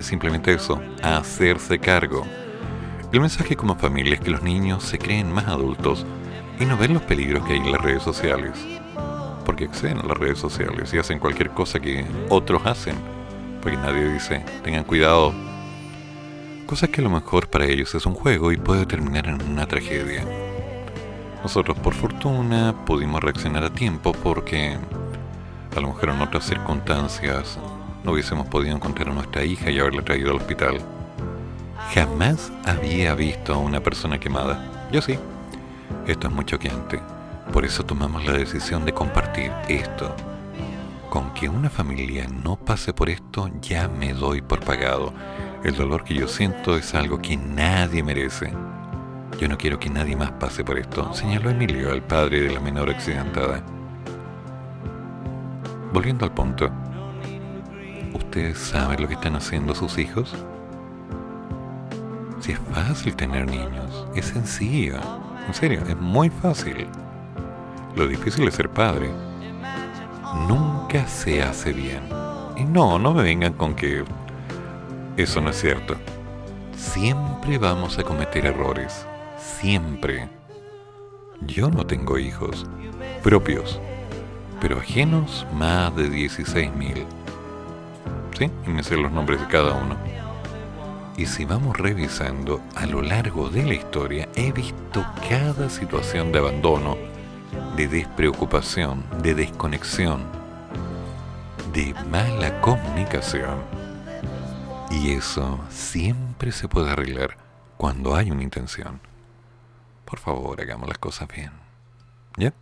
Simplemente eso, hacerse cargo. El mensaje como familia es que los niños se creen más adultos y no ven los peligros que hay en las redes sociales. Porque exceden a las redes sociales y hacen cualquier cosa que otros hacen. Porque nadie dice, tengan cuidado. Cosa que a lo mejor para ellos es un juego y puede terminar en una tragedia. Nosotros por fortuna pudimos reaccionar a tiempo porque a lo mejor en otras circunstancias no hubiésemos podido encontrar a nuestra hija y haberla traído al hospital. Jamás había visto a una persona quemada. Yo sí. Esto es muy choqueante. Por eso tomamos la decisión de compartir esto. Con que una familia no pase por esto ya me doy por pagado. El dolor que yo siento es algo que nadie merece. Yo no quiero que nadie más pase por esto, señaló Emilio, el padre de la menor accidentada. Volviendo al punto, ¿ustedes saben lo que están haciendo sus hijos? Si es fácil tener niños, es sencillo. En serio, es muy fácil. Lo difícil es ser padre. Nunca se hace bien. Y no, no me vengan con que eso no es cierto. Siempre vamos a cometer errores. Siempre. Yo no tengo hijos propios, pero ajenos más de 16.000. ¿Sí? Y me sé los nombres de cada uno. Y si vamos revisando a lo largo de la historia, he visto cada situación de abandono, de despreocupación, de desconexión, de mala comunicación. Y eso siempre se puede arreglar cuando hay una intención. Por favor, hagamos las cosas bien. ¿Ya?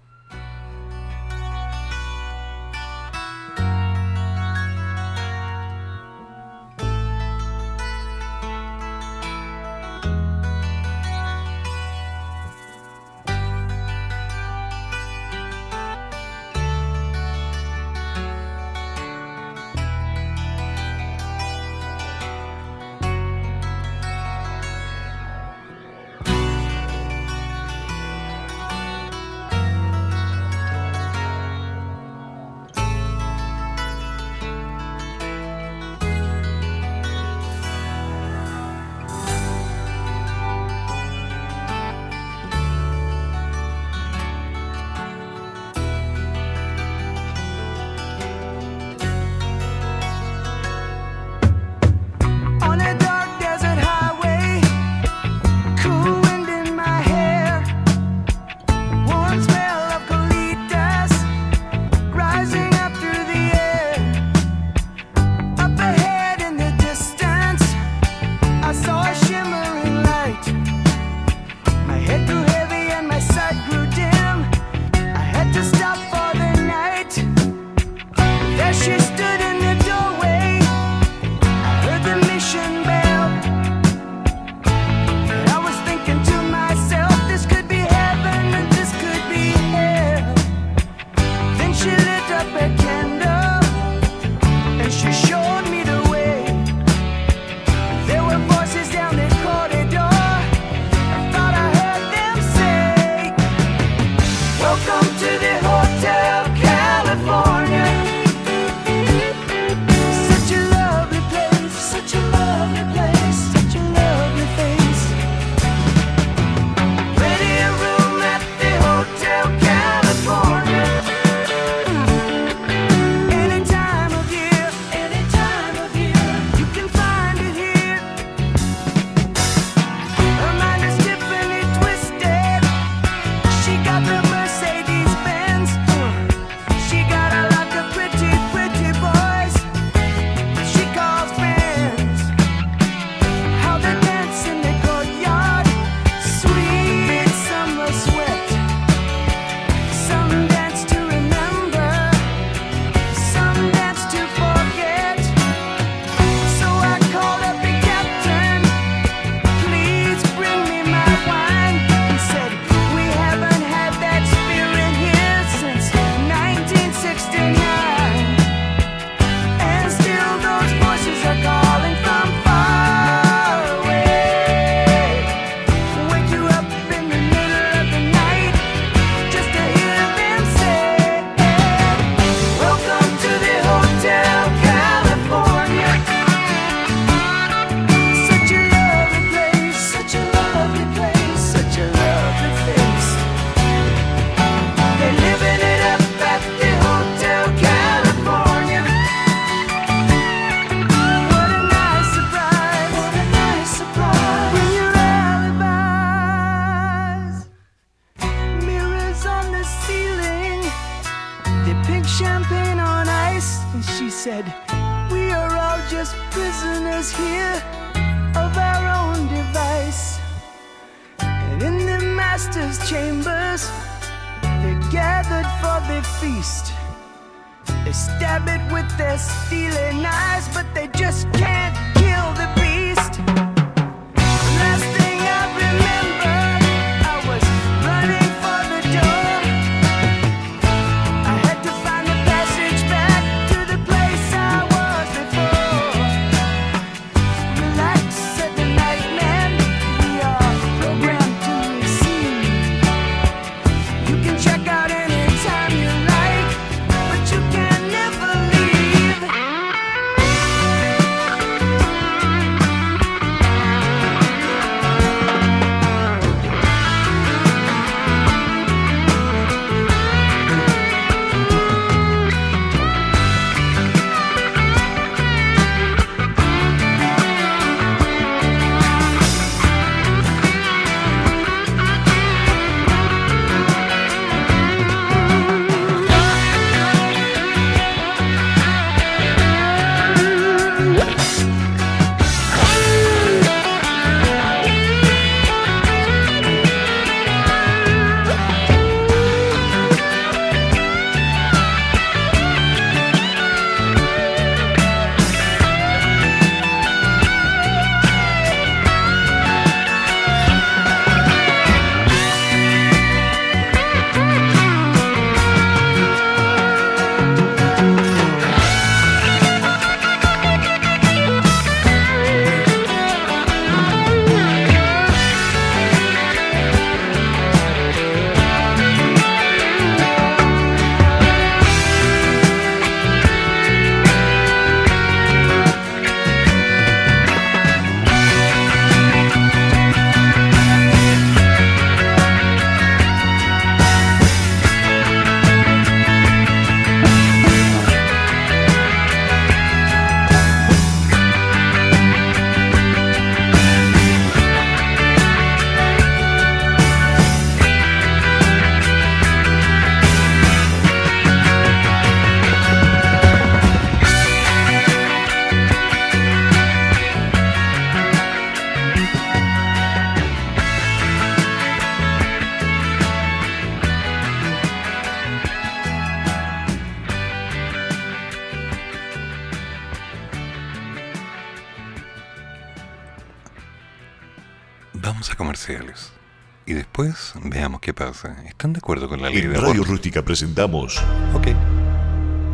Qué pasa. ¿Están de acuerdo con la ley En de Radio? Rústica presentamos Ok.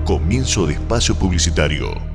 Comienzo de Espacio Publicitario.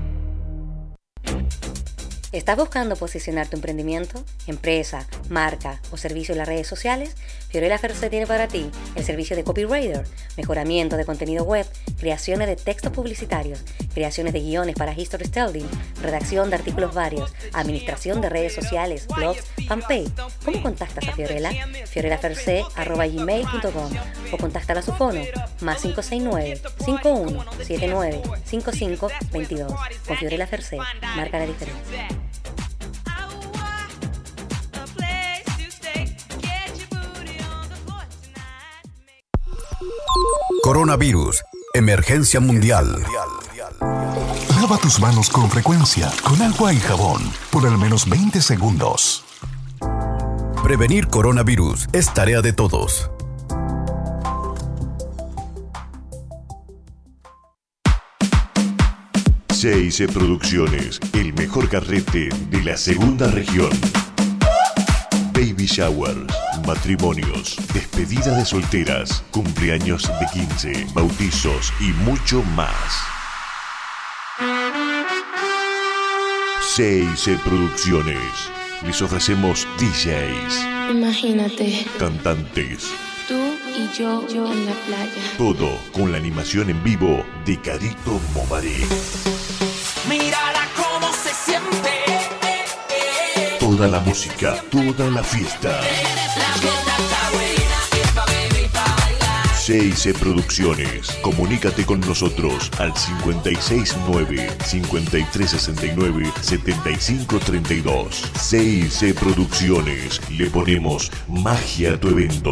¿Estás buscando posicionar tu emprendimiento, empresa, marca o servicio en las redes sociales? Fiorella Ferce tiene para ti el servicio de Copywriter, mejoramiento de contenido web, creaciones de textos publicitarios, creaciones de guiones para history storytelling, redacción de artículos varios, administración de redes sociales, blogs, fanpage. ¿Cómo contactas a Fiorella? fiorellaferce.gmail.com o contáctala a su fono más 569 5179 5522 Con Fiorella Ferce, marca la diferencia. Coronavirus. Emergencia mundial. Lava tus manos con frecuencia, con agua y jabón, por al menos 20 segundos. Prevenir coronavirus es tarea de todos. CIC Producciones, el mejor carrete de la segunda región. Baby showers, matrimonios, despedida de solteras, cumpleaños de 15, bautizos y mucho más. CIC Producciones. Les ofrecemos DJs, Imagínate, cantantes, tú y yo, yo en la playa. todo con la animación en vivo de Carito Momaré. Mírala cómo se siente. Toda la música, toda la fiesta. CIC Producciones. Comunícate con nosotros al 569-5369-7532. CIC Producciones. Le ponemos magia a tu evento.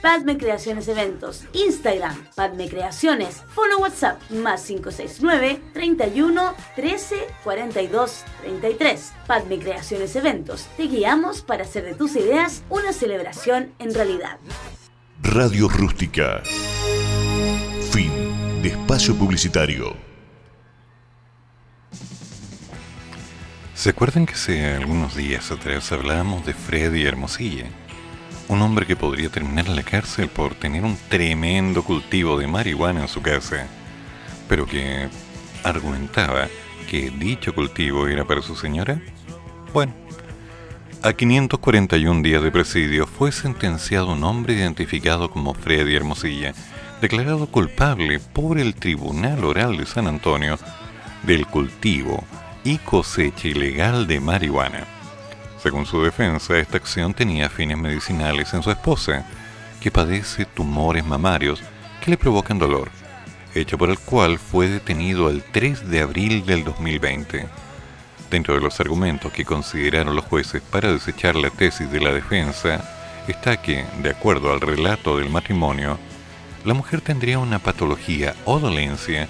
Padme Creaciones Eventos, Instagram, Padme Creaciones, follow WhatsApp, más 569 31 13 42 33. Padme Creaciones Eventos, te guiamos para hacer de tus ideas una celebración en realidad. Radio Rústica. Fin de espacio publicitario. ¿Se acuerdan que hace algunos días atrás hablábamos de Freddy Hermosilla? Un hombre que podría terminar en la cárcel por tener un tremendo cultivo de marihuana en su casa, pero que argumentaba que dicho cultivo era para su señora. Bueno, a 541 días de presidio fue sentenciado un hombre identificado como Freddy Hermosilla, declarado culpable por el Tribunal Oral de San Antonio del cultivo y cosecha ilegal de marihuana. Según su defensa, esta acción tenía fines medicinales en su esposa, que padece tumores mamarios que le provocan dolor, hecho por el cual fue detenido el 3 de abril del 2020. Dentro de los argumentos que consideraron los jueces para desechar la tesis de la defensa, está que, de acuerdo al relato del matrimonio, la mujer tendría una patología o dolencia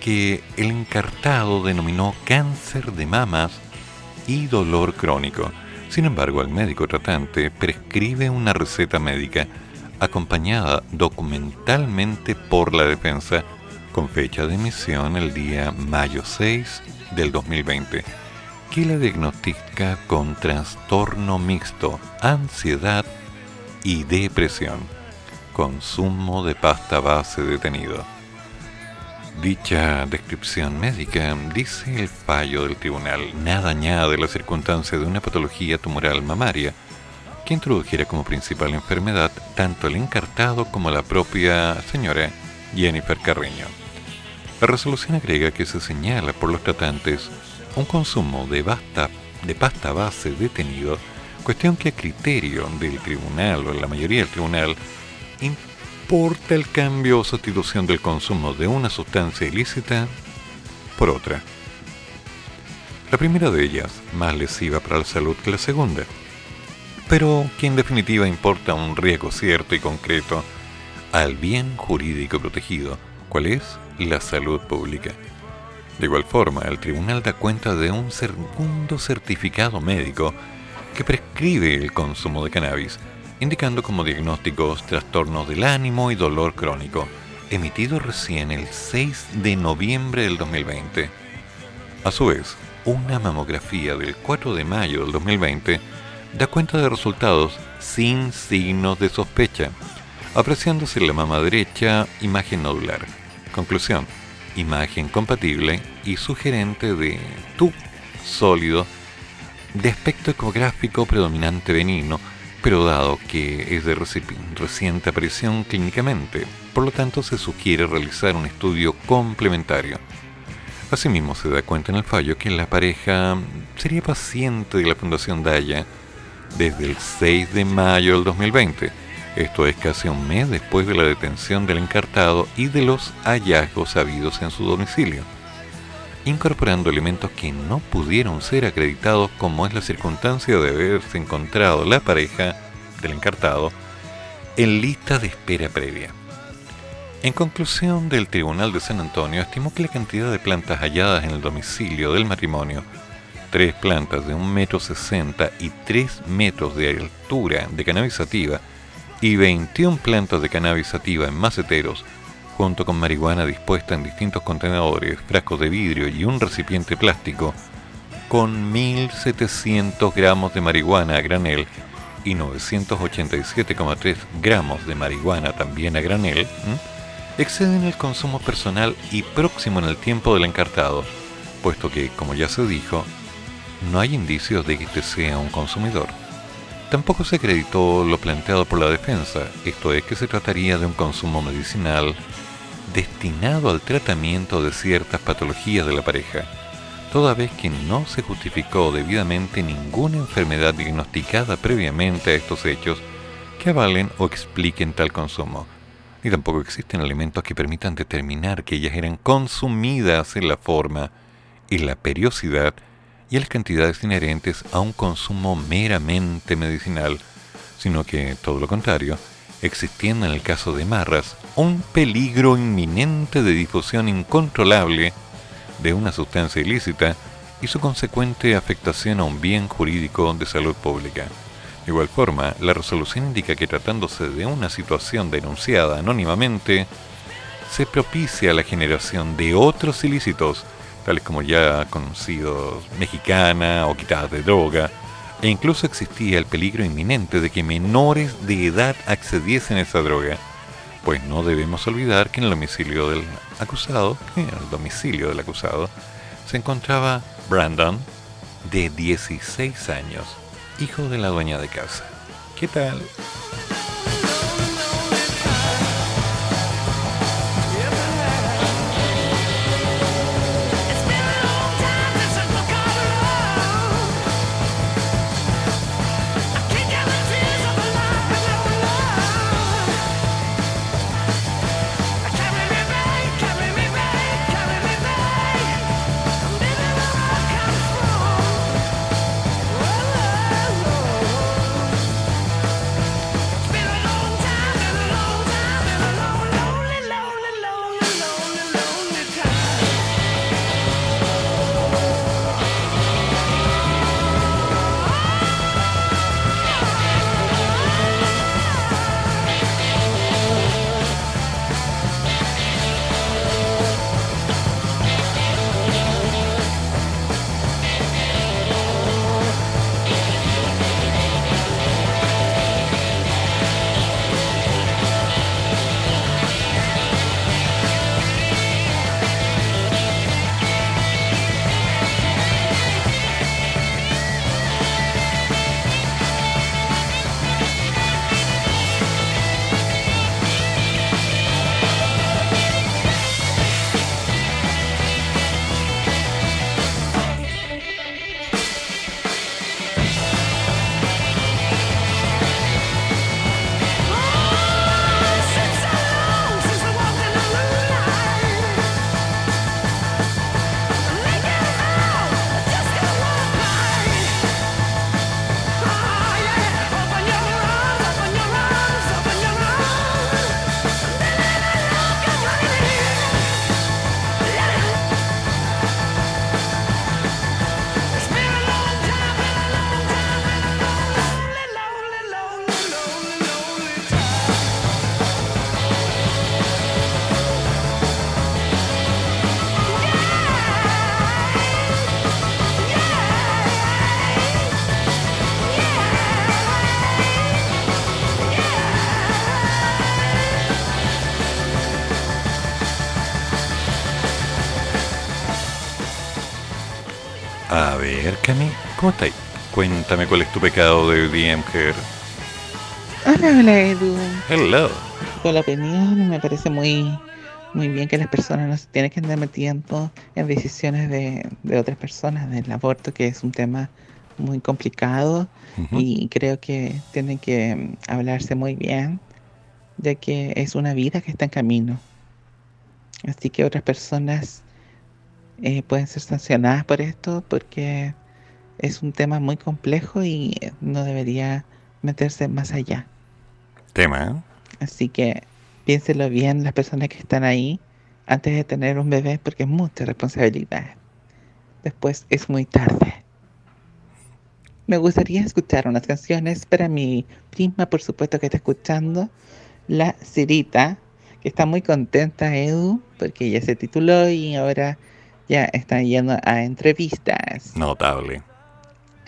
que el encartado denominó cáncer de mamas y dolor crónico. Sin embargo, el médico tratante prescribe una receta médica acompañada documentalmente por la defensa con fecha de emisión el día mayo 6 del 2020, que la diagnostica con trastorno mixto, ansiedad y depresión, consumo de pasta base detenido. Dicha descripción médica, dice el fallo del tribunal, nada añade la circunstancia de una patología tumoral mamaria que introdujera como principal enfermedad tanto el encartado como la propia señora Jennifer Carreño. La resolución agrega que se señala por los tratantes un consumo de, basta, de pasta base detenido, cuestión que a criterio del tribunal o la mayoría del tribunal importa el cambio o sustitución del consumo de una sustancia ilícita por otra. La primera de ellas, más lesiva para la salud que la segunda, pero que en definitiva importa un riesgo cierto y concreto al bien jurídico protegido, cuál es la salud pública. De igual forma, el tribunal da cuenta de un segundo certificado médico que prescribe el consumo de cannabis, indicando como diagnósticos trastornos del ánimo y dolor crónico, emitido recién el 6 de noviembre del 2020. A su vez, una mamografía del 4 de mayo del 2020 da cuenta de resultados sin signos de sospecha, apreciándose la mama derecha imagen nodular. Conclusión, imagen compatible y sugerente de tub sólido de aspecto ecográfico predominante benigno, pero dado que es de reciente aparición clínicamente, por lo tanto se sugiere realizar un estudio complementario. Asimismo se da cuenta en el fallo que la pareja sería paciente de la Fundación Daya desde el 6 de mayo del 2020, esto es casi un mes después de la detención del encartado y de los hallazgos habidos en su domicilio, incorporando elementos que no pudieron ser acreditados como es la circunstancia de haberse encontrado la pareja del encartado en lista de espera previa. En conclusión, del Tribunal de San Antonio estimó que la cantidad de plantas halladas en el domicilio del matrimonio, tres plantas de 1,60 m y 3 metros de altura de cannabis sativa, y 21 plantas de cannabis sativa en maceteros, junto con marihuana dispuesta en distintos contenedores, frascos de vidrio y un recipiente plástico, con 1.700 gramos de marihuana a granel y 987,3 gramos de marihuana también a granel, exceden el consumo personal y próximo en el tiempo del encartado, puesto que, como ya se dijo, no hay indicios de que este sea un consumidor. Tampoco se acreditó lo planteado por la defensa, esto es que se trataría de un consumo medicinal destinado al tratamiento de ciertas patologías de la pareja, toda vez que no se justificó debidamente ninguna enfermedad diagnosticada previamente a estos hechos que avalen o expliquen tal consumo, ni tampoco existen elementos que permitan determinar que ellas eran consumidas en la forma y la periodicidad y las cantidades inherentes a un consumo meramente medicinal, sino que, todo lo contrario, existiendo en el caso de Marras un peligro inminente de difusión incontrolable de una sustancia ilícita y su consecuente afectación a un bien jurídico de salud pública. De igual forma, la resolución indica que tratándose de una situación denunciada anónimamente, se propicia la generación de otros ilícitos, tales como ya conocidos mexicana o quitadas de droga, e incluso existía el peligro inminente de que menores de edad accediesen a esa droga, pues no debemos olvidar que en el domicilio del acusado, en el domicilio del acusado, se encontraba Brandon, de 16 años, hijo de la dueña de casa. ¿Qué tal? ¿Cómo estáis? Cuéntame cuál es tu pecado de DMker. Hola, hola Edu. Hello. Con la opinión me parece muy, muy bien que las personas no se tienen que andar metiendo en decisiones de, de otras personas del aborto, que es un tema muy complicado y creo que tienen que mm, hablarse muy bien, ya que es una vida que está en camino. Así que otras personas eh, pueden ser sancionadas por esto porque es un tema muy complejo y no debería meterse más allá. Tema, ¿eh? Así que piénselo bien las personas que están ahí antes de tener un bebé porque es mucha responsabilidad. Después es muy tarde. Me gustaría escuchar unas canciones para mi prima, por supuesto que está escuchando, la Cirita, que está muy contenta, Edu, porque ya se tituló y ahora ya está yendo a entrevistas. Notable.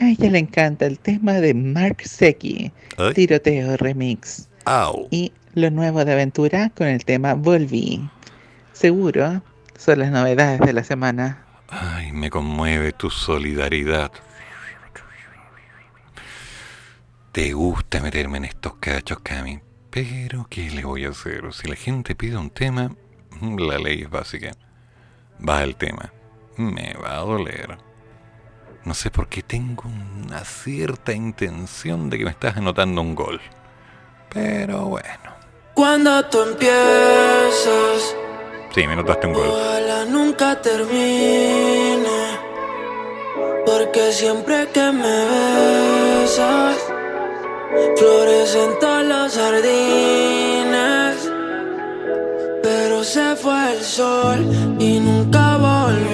A ella le encanta el tema de Mark Secchi, ¿Ay? Tiroteo Remix. Y lo nuevo de Aventura con el tema Volví. Seguro son las novedades de la semana. Ay, me conmueve tu solidaridad. Te gusta meterme en estos cachos, Cami. Pero, ¿qué le voy a hacer? Si la gente pide un tema, la ley es básica. Va el tema. Me va a doler. No sé por qué tengo una cierta intención de que me estás anotando un gol. Pero bueno. Cuando tú empiezas. Sí, me notaste un gol. Ojalá nunca termine. Porque siempre que me besas, florecen todas las jardines. Pero se fue el sol y nunca volvió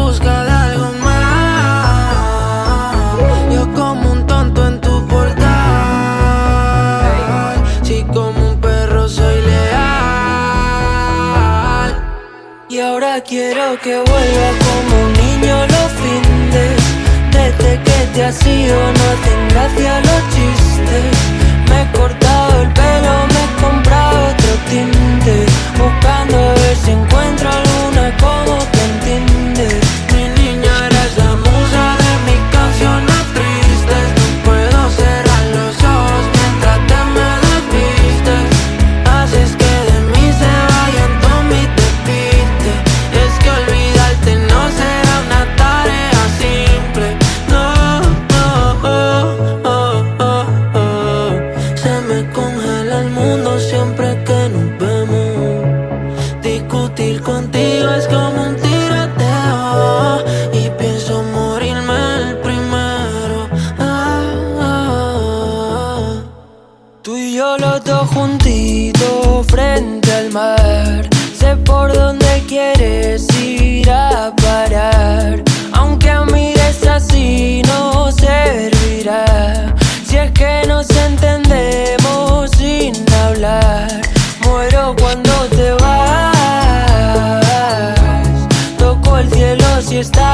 Quiero que vuelva como un niño los fines. Desde que te has ido no hacen gracia los chistes. Me he cortado el pelo, me he comprado otro tinte. Buscando a ver si encuentro alguna como quieres ir a parar. Aunque a mires así no servirá. Si es que nos entendemos sin hablar, muero cuando te vas. Toco el cielo si estás.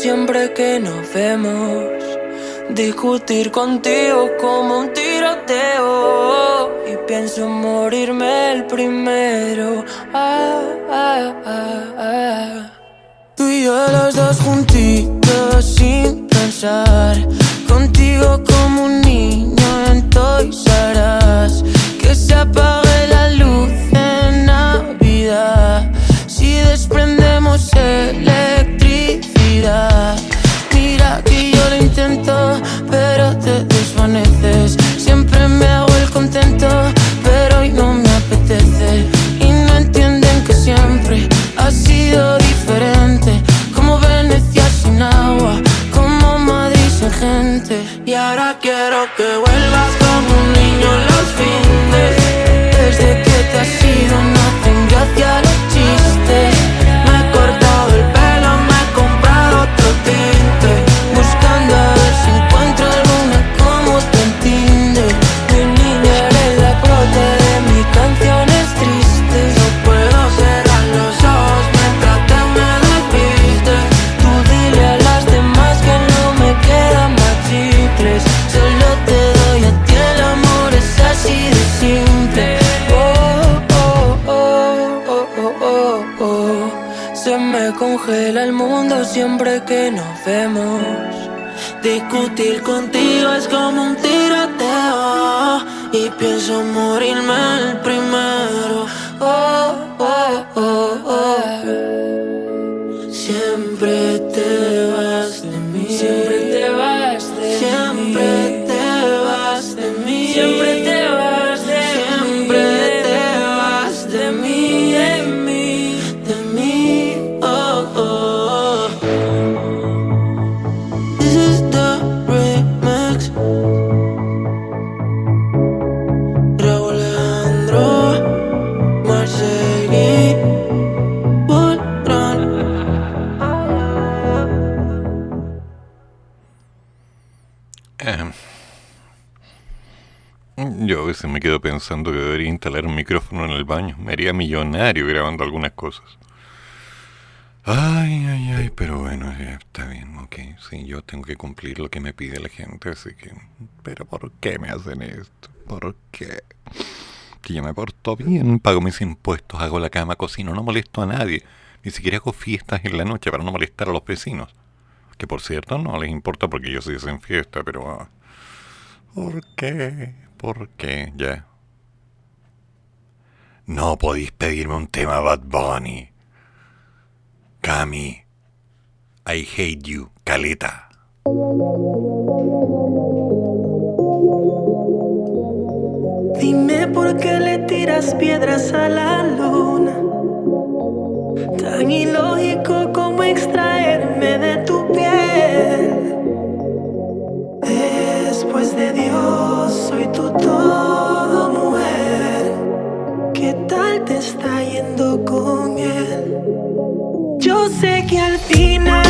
siempre que nos vemos. Discutir contigo como un tiroteo. Y pienso morirme el primero. que huele Discutir contigo es como un tiroteo y pienso morirme el primero. veces me quedo pensando que debería instalar un micrófono en el baño. Me haría millonario grabando algunas cosas. Ay, ay, ay, pero bueno, ya está bien, ok. Sí, yo tengo que cumplir lo que me pide la gente, así que... Pero ¿por qué me hacen esto? ¿Por qué? Si yo me porto bien, pago mis impuestos, hago la cama, cocino, no molesto a nadie. Ni siquiera hago fiestas en la noche para no molestar a los vecinos. Que por cierto no les importa porque ellos sí hacen fiesta, pero... Ah, ¿Por qué? ¿Por qué? Ya. No podéis pedirme un tema Bad Bunny. Cami. I hate you. Caleta. Dime por qué le tiras piedras a la luna. Tan ilógico como extraerme de tu piel. Eh. Después de Dios, soy tu todo, mujer. ¿Qué tal te está yendo con él? Yo sé que al final.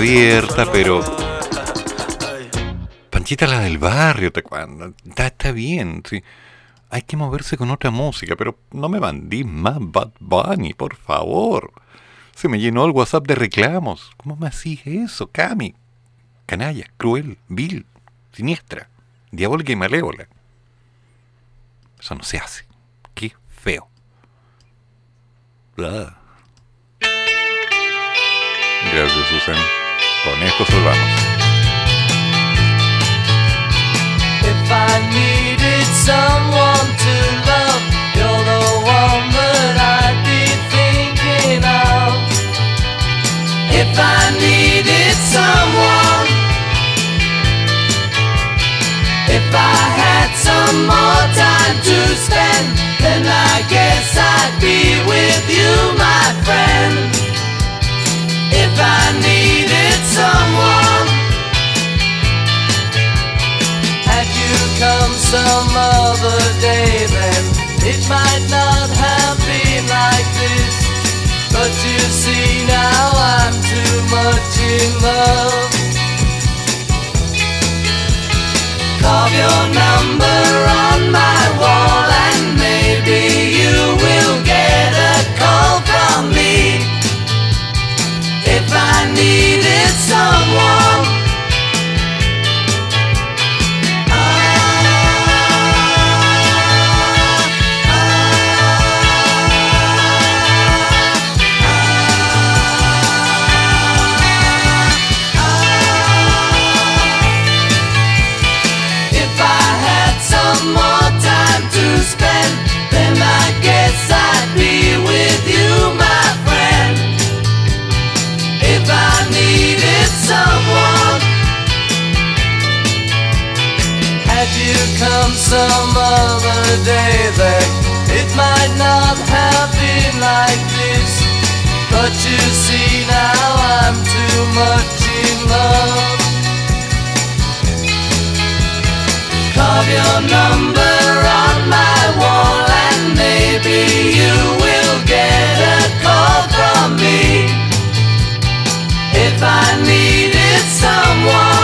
abierta, pero. Panchita la del barrio, ¿te acuerdas? Está, bien, sí. Hay que moverse con otra música, pero no me mandís más Bad Bunny, por favor. Se me llenó el WhatsApp de reclamos. ¿Cómo me hacís eso, Cami? Canalla, cruel, vil, siniestra, diabólica y malévola. Eso no se hace. Qué feo. Ah. Gracias, Susan. Con esto salvamos. If I needed someone to love, you're the one that I'd be thinking of. If I needed someone, if I had some more time to spend, then I guess I'd be with you, my friend. If I someone. Had you come some other day then? It might not have been like this But you see now I'm too much in love. Your number on my wall And maybe you will get a call from me If I needed someone some other day, then it might not have been like this. But you see now I'm too much in love. Carve your number on my wall and maybe you will get a call from me. If I needed someone.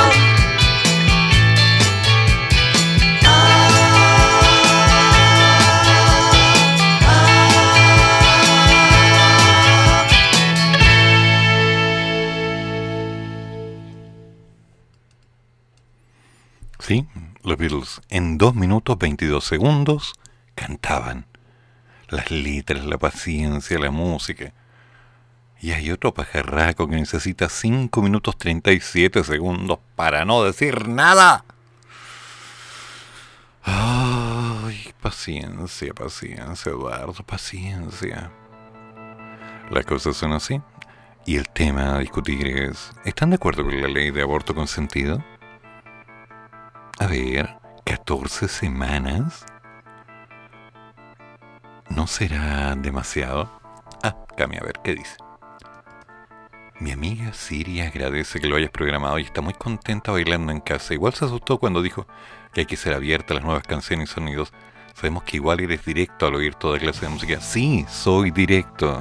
En 2 minutos 22 segundos cantaban. Las letras, la paciencia, la música. Y hay otro pajarraco que necesita 5 minutos 37 segundos para no decir nada. Ay, paciencia, paciencia, Eduardo, paciencia. Las cosas son así. Y el tema a discutir es, ¿están de acuerdo con la ley de aborto consentido? A ver, 14 semanas. ¿No será demasiado? Ah, Cami, a ver, ¿qué dice? Mi amiga Siria agradece que lo hayas programado y está muy contenta bailando en casa. Igual se asustó cuando dijo que hay que ser abierta a las nuevas canciones y sonidos. Sabemos que igual eres directo al oír toda clase de música. Sí, soy directo.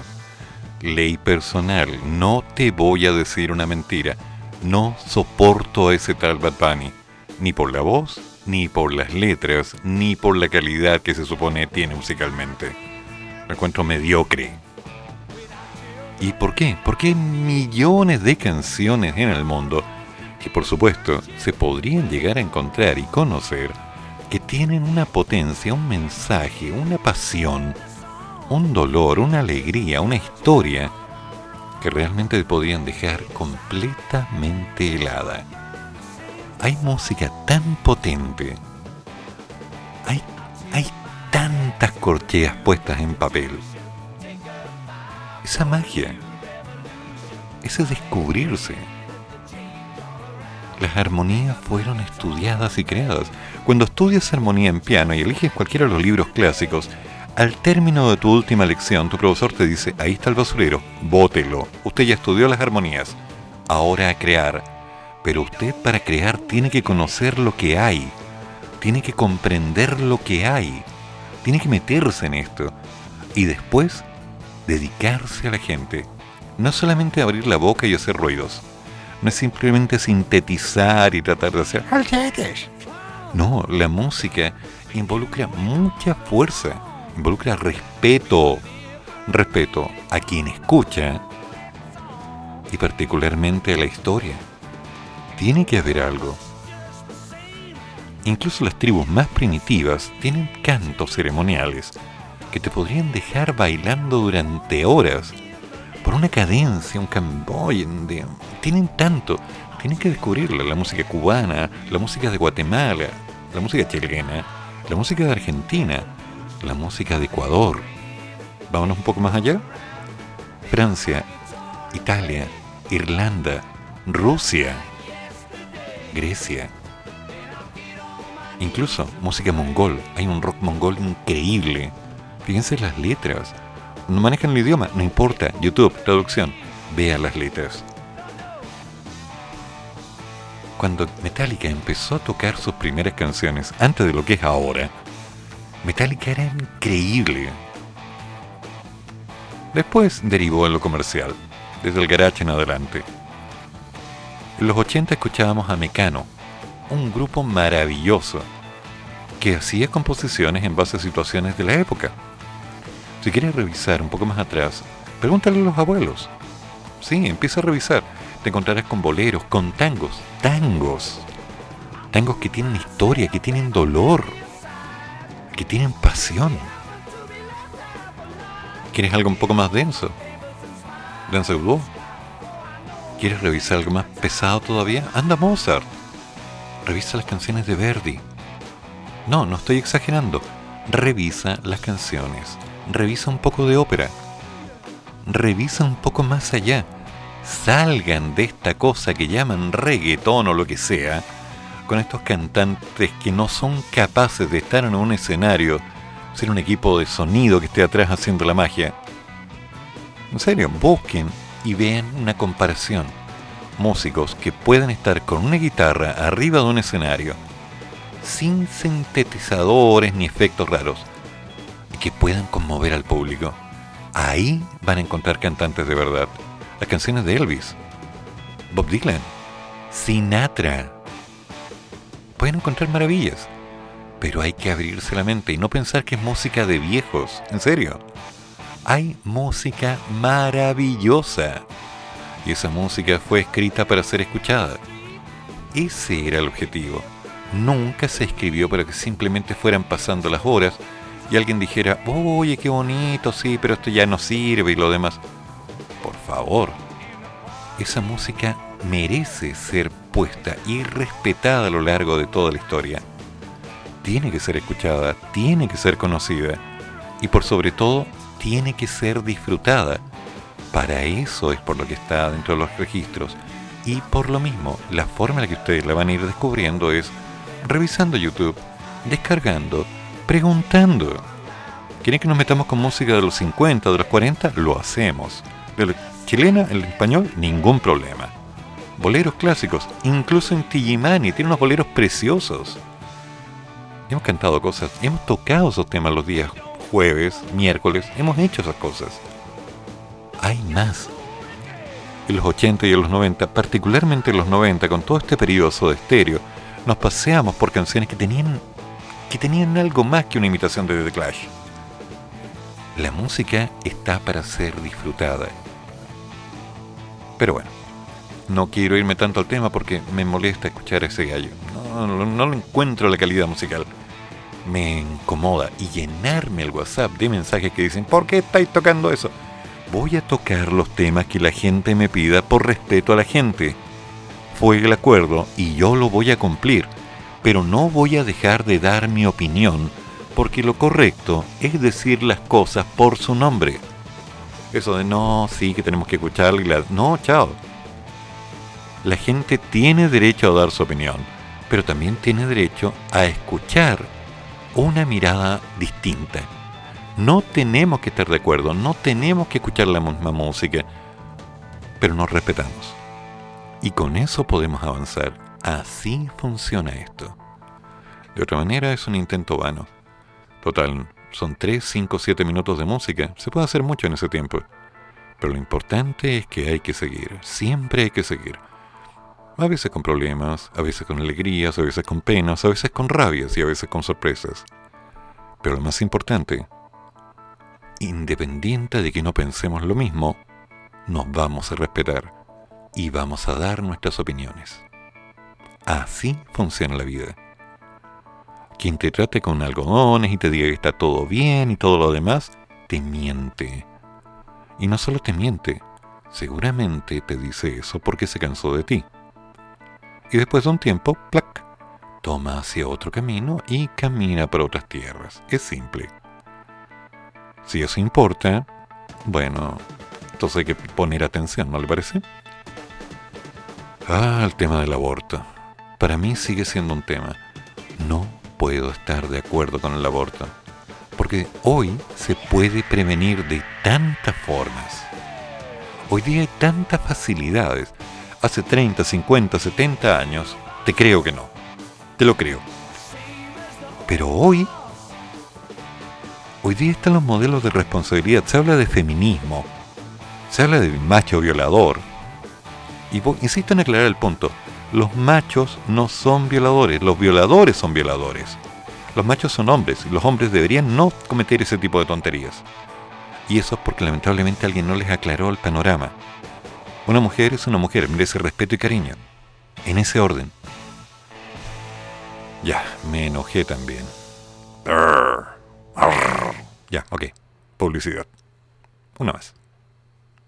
Ley personal. No te voy a decir una mentira. No soporto ese tal Bad Bunny ni por la voz, ni por las letras, ni por la calidad que se supone tiene musicalmente. Lo encuentro mediocre. ¿Y por qué? Porque hay millones de canciones en el mundo que por supuesto se podrían llegar a encontrar y conocer que tienen una potencia, un mensaje, una pasión, un dolor, una alegría, una historia que realmente te podrían dejar completamente helada hay música tan potente, hay, tantas corcheas puestas en papel. Esa magia, ese descubrirse. Las armonías fueron estudiadas y creadas. Cuando estudias armonía en piano y eliges cualquiera de los libros clásicos, al término de tu última lección, tu profesor te dice, ahí está el basurero, bótelo. Usted ya estudió las armonías. Ahora a crear pero usted para crear tiene que conocer lo que hay, tiene que comprender lo que hay, tiene que meterse en esto. Y después dedicarse a la gente. No solamente abrir la boca y hacer ruidos, No es simplemente sintetizar y tratar de hacer... No, la música involucra mucha fuerza, involucra respeto, respeto a quien escucha y particularmente a la historia. Tiene que haber algo. Incluso las tribus más primitivas tienen cantos ceremoniales que te podrían dejar bailando durante horas por una cadencia, un camboy. Tienen tanto, tienen que descubrirla. La música cubana, la música de Guatemala, la música chilena, la música de Argentina, la música de Ecuador. Vámonos un poco más allá. Francia, Italia, Irlanda, Rusia, Grecia. Incluso música mongol. Hay un rock mongol increíble. Fíjense las letras. No manejan el idioma, no importa. YouTube, traducción. Vea las letras. Cuando Metallica empezó a tocar sus primeras canciones, antes de lo que es ahora, Metallica era increíble. Después derivó en lo comercial, desde el garage en adelante. En los 80 escuchábamos a Mecano, un grupo maravilloso que hacía composiciones en base a situaciones de la época. Si quieres revisar un poco más atrás, pregúntale a los abuelos. Sí, empieza a revisar. Te encontrarás con boleros, con tangos, tangos. Tangos que tienen historia, que tienen dolor, que tienen pasión. ¿Quieres algo un poco más denso? Danza Udó. ¿Quieres revisar algo más pesado todavía? Anda Mozart. Revisa las canciones de Verdi. No, no estoy exagerando. Revisa las canciones. Revisa un poco de ópera. Revisa un poco más allá. Salgan de esta cosa que llaman reggaetón o lo que sea, con estos cantantes que no son capaces de estar en un escenario, ser un equipo de sonido que esté atrás haciendo la magia. En serio, busquen y vean una comparación. Músicos que pueden estar con una guitarra arriba de un escenario, sin sintetizadores ni efectos raros, y que puedan conmover al público. Ahí van a encontrar cantantes de verdad. Las canciones de Elvis, Bob Dylan, Sinatra. Pueden encontrar maravillas, pero hay que abrirse la mente y no pensar que es música de viejos, en serio hay música maravillosa. Y esa música fue escrita para ser escuchada. Ese era el objetivo. Nunca se escribió para que simplemente fueran pasando las horas y alguien dijera, oye, qué bonito, sí, pero esto ya no sirve y lo demás. Por favor, esa música merece ser puesta y respetada a lo largo de toda la historia. Tiene que ser escuchada, tiene que ser conocida y por sobre todo tiene que ser disfrutada. Para eso es por lo que está dentro de los registros. Y por lo mismo, la forma en la que ustedes la van a ir descubriendo es revisando YouTube, descargando, preguntando. ¿Quieren que nos metamos con música de los 50, de los 40? Lo hacemos. De chilena, el español, ningún problema. Boleros clásicos, incluso en Tijimani, tiene unos boleros preciosos. Hemos cantado cosas, hemos tocado esos temas los días jueves, miércoles, hemos hecho esas cosas. Hay más. En los 80 y en los 90, particularmente en los 90, con todo este periodo de estéreo, nos paseamos por canciones que tenían, que tenían algo más que una imitación de The Clash. La música está para ser disfrutada. Pero bueno, no quiero irme tanto al tema porque me molesta escuchar ese gallo. No, no, no encuentro la calidad musical me incomoda y llenarme el WhatsApp de mensajes que dicen, ¿por qué estáis tocando eso? Voy a tocar los temas que la gente me pida por respeto a la gente. Fue el acuerdo y yo lo voy a cumplir, pero no voy a dejar de dar mi opinión porque lo correcto es decir las cosas por su nombre. Eso de no, sí, que tenemos que escucharle. La... No, chao. La gente tiene derecho a dar su opinión, pero también tiene derecho a escuchar una mirada distinta. No tenemos que estar de acuerdo, no tenemos que escuchar la misma música, pero nos respetamos. Y con eso podemos avanzar. Así funciona esto. De otra manera es un intento vano. Total, son 3, 5, 7 minutos de música. Se puede hacer mucho en ese tiempo. Pero lo importante es que hay que seguir. Siempre hay que seguir. A veces con problemas, a veces con alegrías, a veces con penas, a veces con rabias y a veces con sorpresas. Pero lo más importante, independiente de que no pensemos lo mismo, nos vamos a respetar y vamos a dar nuestras opiniones. Así funciona la vida. Quien te trate con algodones y te diga que está todo bien y todo lo demás, te miente. Y no solo te miente, seguramente te dice eso porque se cansó de ti. Y después de un tiempo, ¡plac! toma hacia otro camino y camina por otras tierras. Es simple. Si eso importa, bueno, entonces hay que poner atención, ¿no le parece? Ah, el tema del aborto. Para mí sigue siendo un tema. No puedo estar de acuerdo con el aborto. Porque hoy se puede prevenir de tantas formas. Hoy día hay tantas facilidades. Hace 30, 50, 70 años, te creo que no. Te lo creo. Pero hoy, hoy día están los modelos de responsabilidad. Se habla de feminismo. Se habla de macho violador. Y insisto en aclarar el punto. Los machos no son violadores, los violadores son violadores. Los machos son hombres y los hombres deberían no cometer ese tipo de tonterías. Y eso es porque lamentablemente alguien no les aclaró el panorama. Una mujer es una mujer, merece respeto y cariño. En ese orden. Ya, me enojé también. Ya, ok. Publicidad. Una más.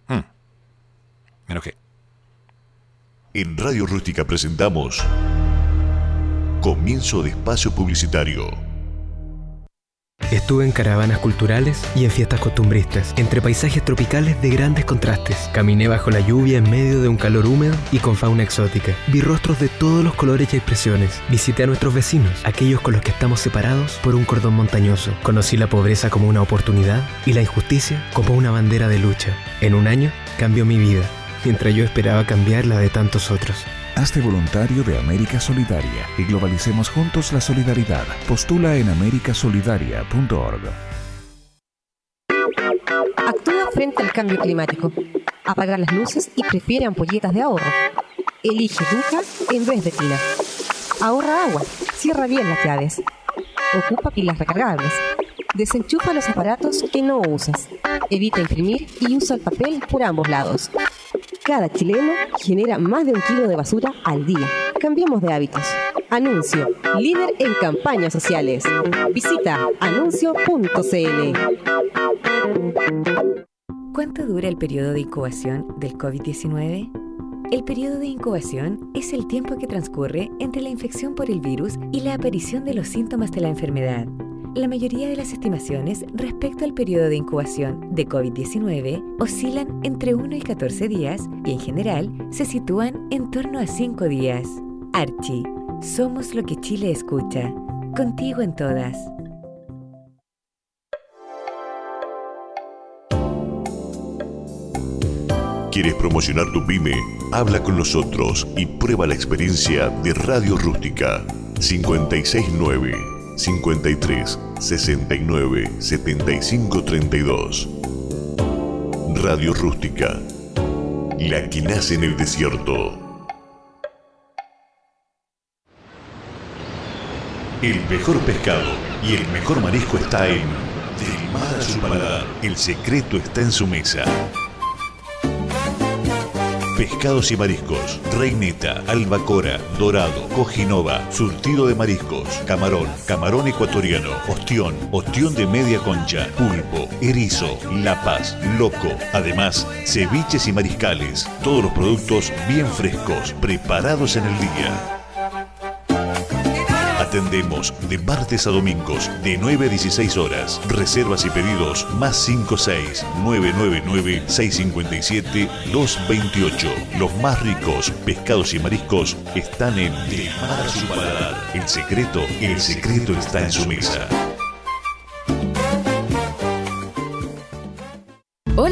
Hmm. Me enojé. En Radio Rústica presentamos Comienzo de espacio publicitario. Estuve en caravanas culturales y en fiestas costumbristas, entre paisajes tropicales de grandes contrastes. Caminé bajo la lluvia en medio de un calor húmedo y con fauna exótica. Vi rostros de todos los colores y expresiones. Visité a nuestros vecinos, aquellos con los que estamos separados por un cordón montañoso. Conocí la pobreza como una oportunidad y la injusticia como una bandera de lucha. En un año cambió mi vida, mientras yo esperaba cambiar la de tantos otros. Hazte voluntario de América Solidaria y globalicemos juntos la solidaridad. Postula en americasolidaria.org. Actúa frente al cambio climático. Apaga las luces y prefiere ampolletas de ahorro. Elige Duca en vez de Tina. Ahorra agua. Cierra bien las llaves. Ocupa pilas recargables. Desenchufa los aparatos que no usas. Evita imprimir y usa el papel por ambos lados. Cada chileno genera más de un kilo de basura al día. Cambiemos de hábitos. Anuncio. Líder en campañas sociales. Visita anuncio.cl. ¿Cuánto dura el periodo de incubación del COVID-19? El periodo de incubación es el tiempo que transcurre entre la infección por el virus y la aparición de los síntomas de la enfermedad. La mayoría de las estimaciones respecto al periodo de incubación de COVID-19 oscilan entre 1 y 14 días y en general se sitúan en torno a 5 días. Archie, somos lo que Chile escucha. Contigo en todas. ¿Quieres promocionar tu pyme? Habla con nosotros y prueba la experiencia de Radio Rústica 569 53 69 75 32. Radio Rústica, la que nace en el desierto. El mejor pescado y el mejor marisco está en Del mar a su paladar. El secreto está en su mesa. Pescados y mariscos, reineta, albacora, dorado, cojinova, surtido de mariscos, camarón, camarón ecuatoriano, ostión, ostión de media concha, pulpo, erizo, lapas, loco. Además, ceviches y mariscales, todos los productos bien frescos, preparados en el día. Atendemos de martes a domingos de 9 a 16 horas. Reservas y pedidos más 56 999 657 228. Los más ricos pescados y mariscos están en De Mar a su paladar. El secreto, el secreto está en su mesa.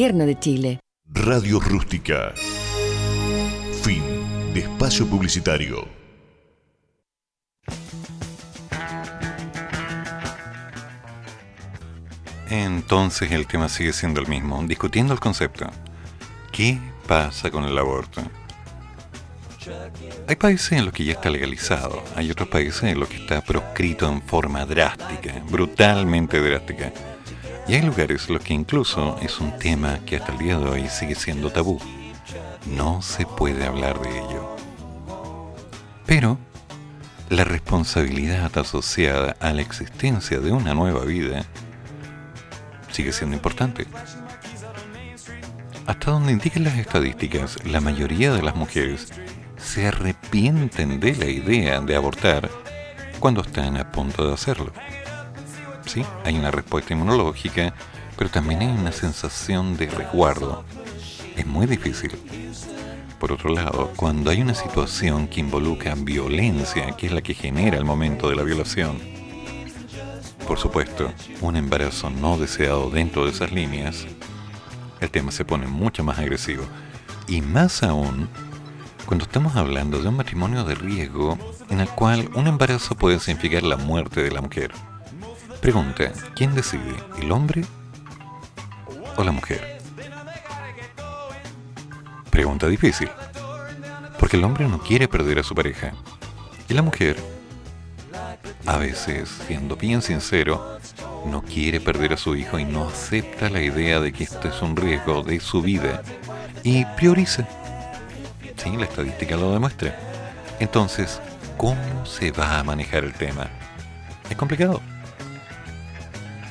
de Chile. Radio Rústica. Fin de espacio publicitario. Entonces el tema sigue siendo el mismo, discutiendo el concepto. ¿Qué pasa con el aborto? Hay países en los que ya está legalizado, hay otros países en los que está proscrito en forma drástica, brutalmente drástica. Y hay lugares en los que incluso es un tema que hasta el día de hoy sigue siendo tabú. No se puede hablar de ello. Pero la responsabilidad asociada a la existencia de una nueva vida sigue siendo importante. Hasta donde indiquen las estadísticas, la mayoría de las mujeres se arrepienten de la idea de abortar cuando están a punto de hacerlo. Sí, hay una respuesta inmunológica, pero también hay una sensación de resguardo. Es muy difícil. Por otro lado, cuando hay una situación que involucra violencia, que es la que genera el momento de la violación, por supuesto, un embarazo no deseado dentro de esas líneas, el tema se pone mucho más agresivo. Y más aún, cuando estamos hablando de un matrimonio de riesgo en el cual un embarazo puede significar la muerte de la mujer. Pregunta, ¿quién decide? ¿El hombre o la mujer? Pregunta difícil. Porque el hombre no quiere perder a su pareja. Y la mujer, a veces, siendo bien sincero, no quiere perder a su hijo y no acepta la idea de que esto es un riesgo de su vida. Y prioriza. Sí, la estadística lo demuestra. Entonces, ¿cómo se va a manejar el tema? Es complicado.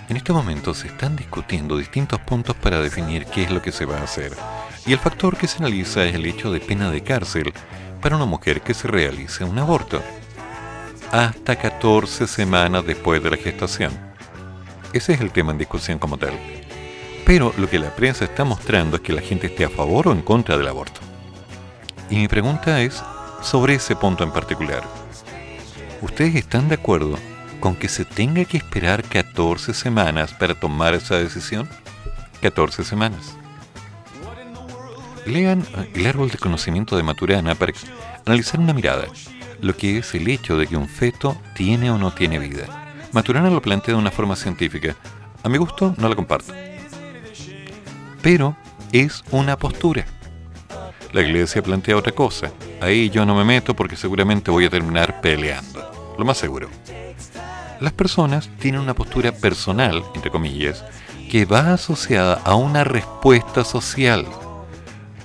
En este momento se están discutiendo distintos puntos para definir qué es lo que se va a hacer. Y el factor que se analiza es el hecho de pena de cárcel para una mujer que se realice un aborto. Hasta 14 semanas después de la gestación. Ese es el tema en discusión como tal. Pero lo que la prensa está mostrando es que la gente esté a favor o en contra del aborto. Y mi pregunta es sobre ese punto en particular. ¿Ustedes están de acuerdo con que se tenga que esperar 14 semanas para tomar esa decisión? 14 semanas. Lean el árbol de conocimiento de Maturana para analizar una mirada, lo que es el hecho de que un feto tiene o no tiene vida. Maturana lo plantea de una forma científica. A mi gusto no la comparto. Pero es una postura. La iglesia plantea otra cosa. Ahí yo no me meto porque seguramente voy a terminar peleando. Lo más seguro. Las personas tienen una postura personal, entre comillas, que va asociada a una respuesta social.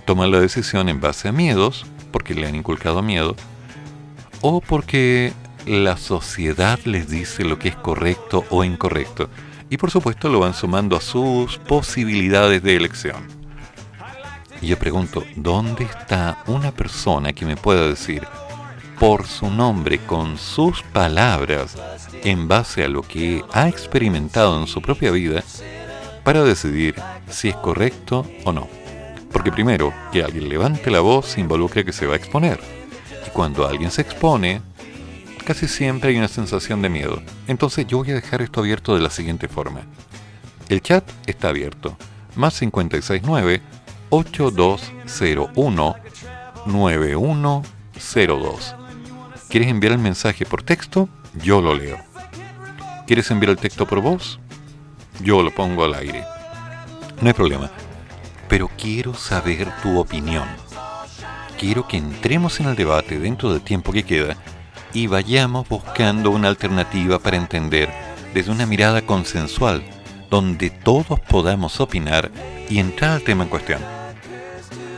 Toman la decisión en base a miedos, porque le han inculcado miedo, o porque la sociedad les dice lo que es correcto o incorrecto. Y por supuesto lo van sumando a sus posibilidades de elección. Y yo pregunto, ¿dónde está una persona que me pueda decir por su nombre, con sus palabras, en base a lo que ha experimentado en su propia vida, para decidir si es correcto o no? Porque primero, que alguien levante la voz involucra que se va a exponer. Y cuando alguien se expone, casi siempre hay una sensación de miedo. Entonces yo voy a dejar esto abierto de la siguiente forma. El chat está abierto. Más 569 8201 9102. ¿Quieres enviar el mensaje por texto? Yo lo leo. ¿Quieres enviar el texto por voz? Yo lo pongo al aire. No hay problema. Pero quiero saber tu opinión. Quiero que entremos en el debate dentro del tiempo que queda y vayamos buscando una alternativa para entender desde una mirada consensual, donde todos podamos opinar y entrar al tema en cuestión.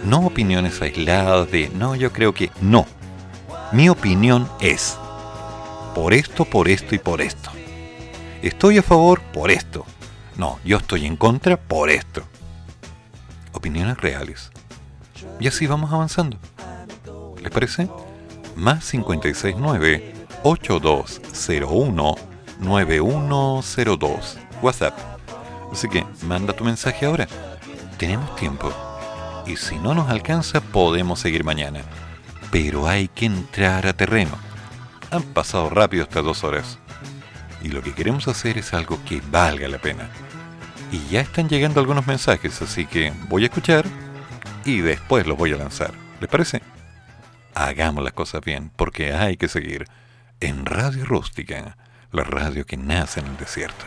No opiniones aisladas de, no, yo creo que no. Mi opinión es, por esto, por esto y por esto. Estoy a favor por esto. No, yo estoy en contra por esto. opiniones reales. Y así vamos avanzando. ¿Les parece? Más 569-8201-9102. WhatsApp. Así que manda tu mensaje ahora. Tenemos tiempo. Y si no nos alcanza, podemos seguir mañana. Pero hay que entrar a terreno. Han pasado rápido estas dos horas. Y lo que queremos hacer es algo que valga la pena. Y ya están llegando algunos mensajes, así que voy a escuchar y después los voy a lanzar. ¿Les parece? Hagamos las cosas bien, porque hay que seguir en Radio Rústica, la radio que nace en el desierto.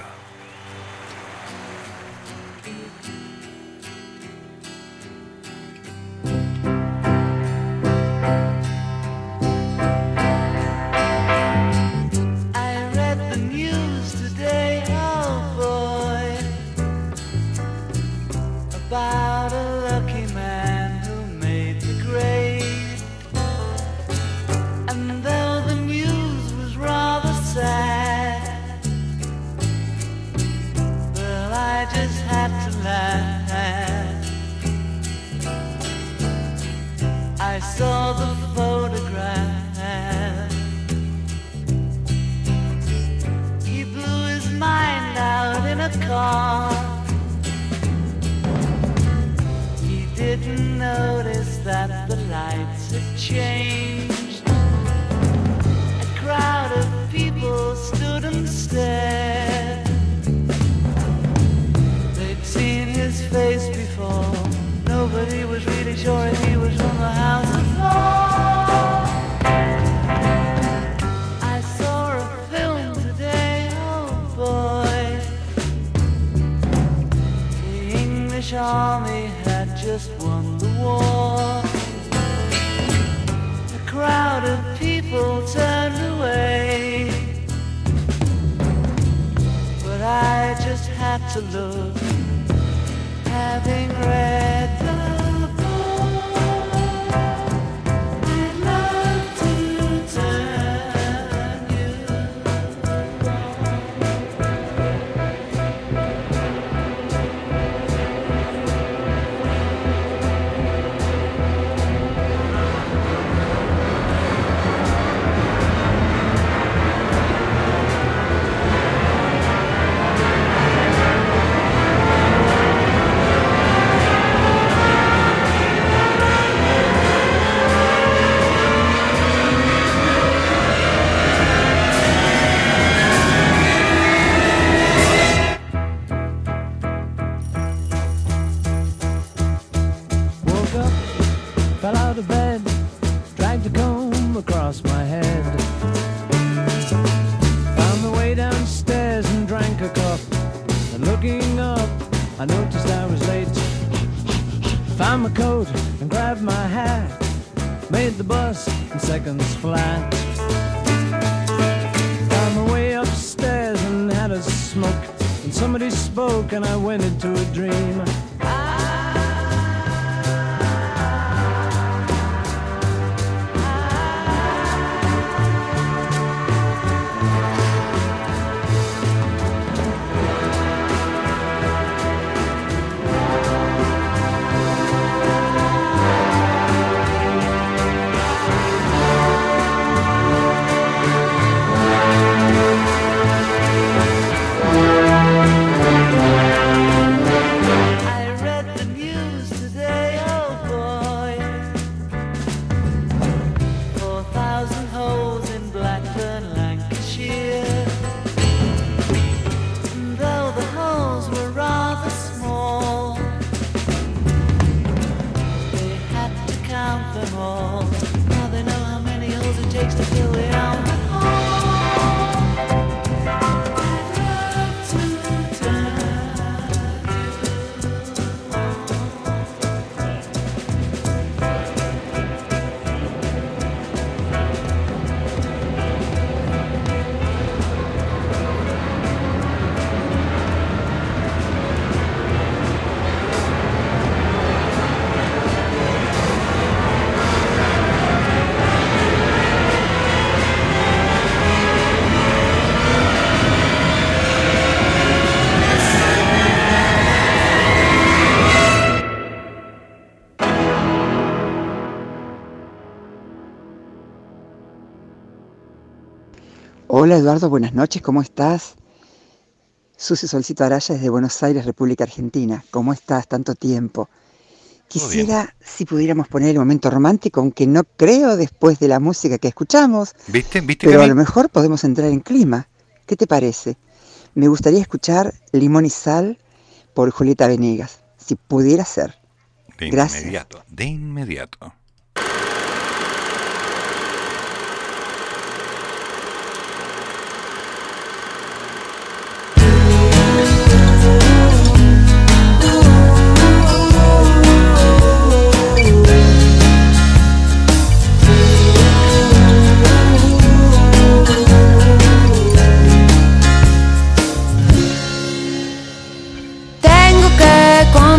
Hola Eduardo, buenas noches, ¿cómo estás? Susi Solcito Araya desde Buenos Aires, República Argentina. ¿Cómo estás? Tanto tiempo. Quisiera si pudiéramos poner el momento romántico, aunque no creo después de la música que escuchamos, ¿Viste? ¿Viste? pero a lo mejor podemos entrar en clima. ¿Qué te parece? Me gustaría escuchar Limón y Sal por Julieta Venegas, si pudiera ser. De Gracias. inmediato, de inmediato.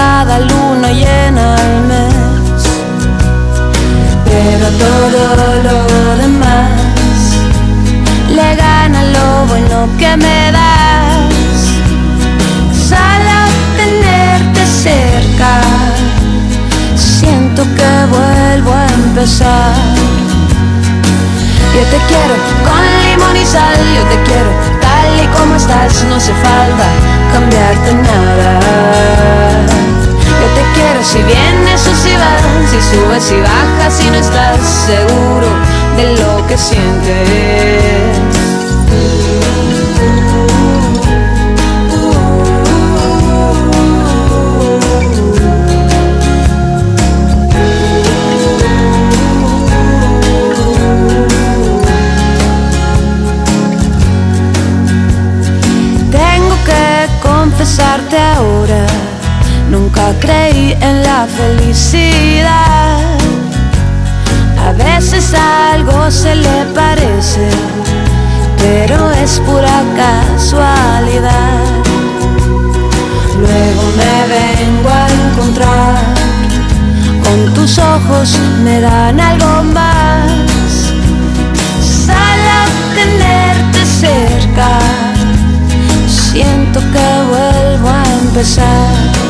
cada luna llena al mes. Pero todo lo demás le gana lo bueno que me das. Solo tenerte cerca, siento que vuelvo a empezar. Yo te quiero con limón y sal, yo te quiero y como estás, no hace falta cambiarte nada. Yo te quiero si vienes o si vas, si subes y bajas y no estás seguro de lo que sientes. Nunca creí en la felicidad. A veces algo se le parece, pero es pura casualidad. Luego me vengo a encontrar, con tus ojos me dan algo más. Solo tenerte cerca siento que vuelvo a empezar.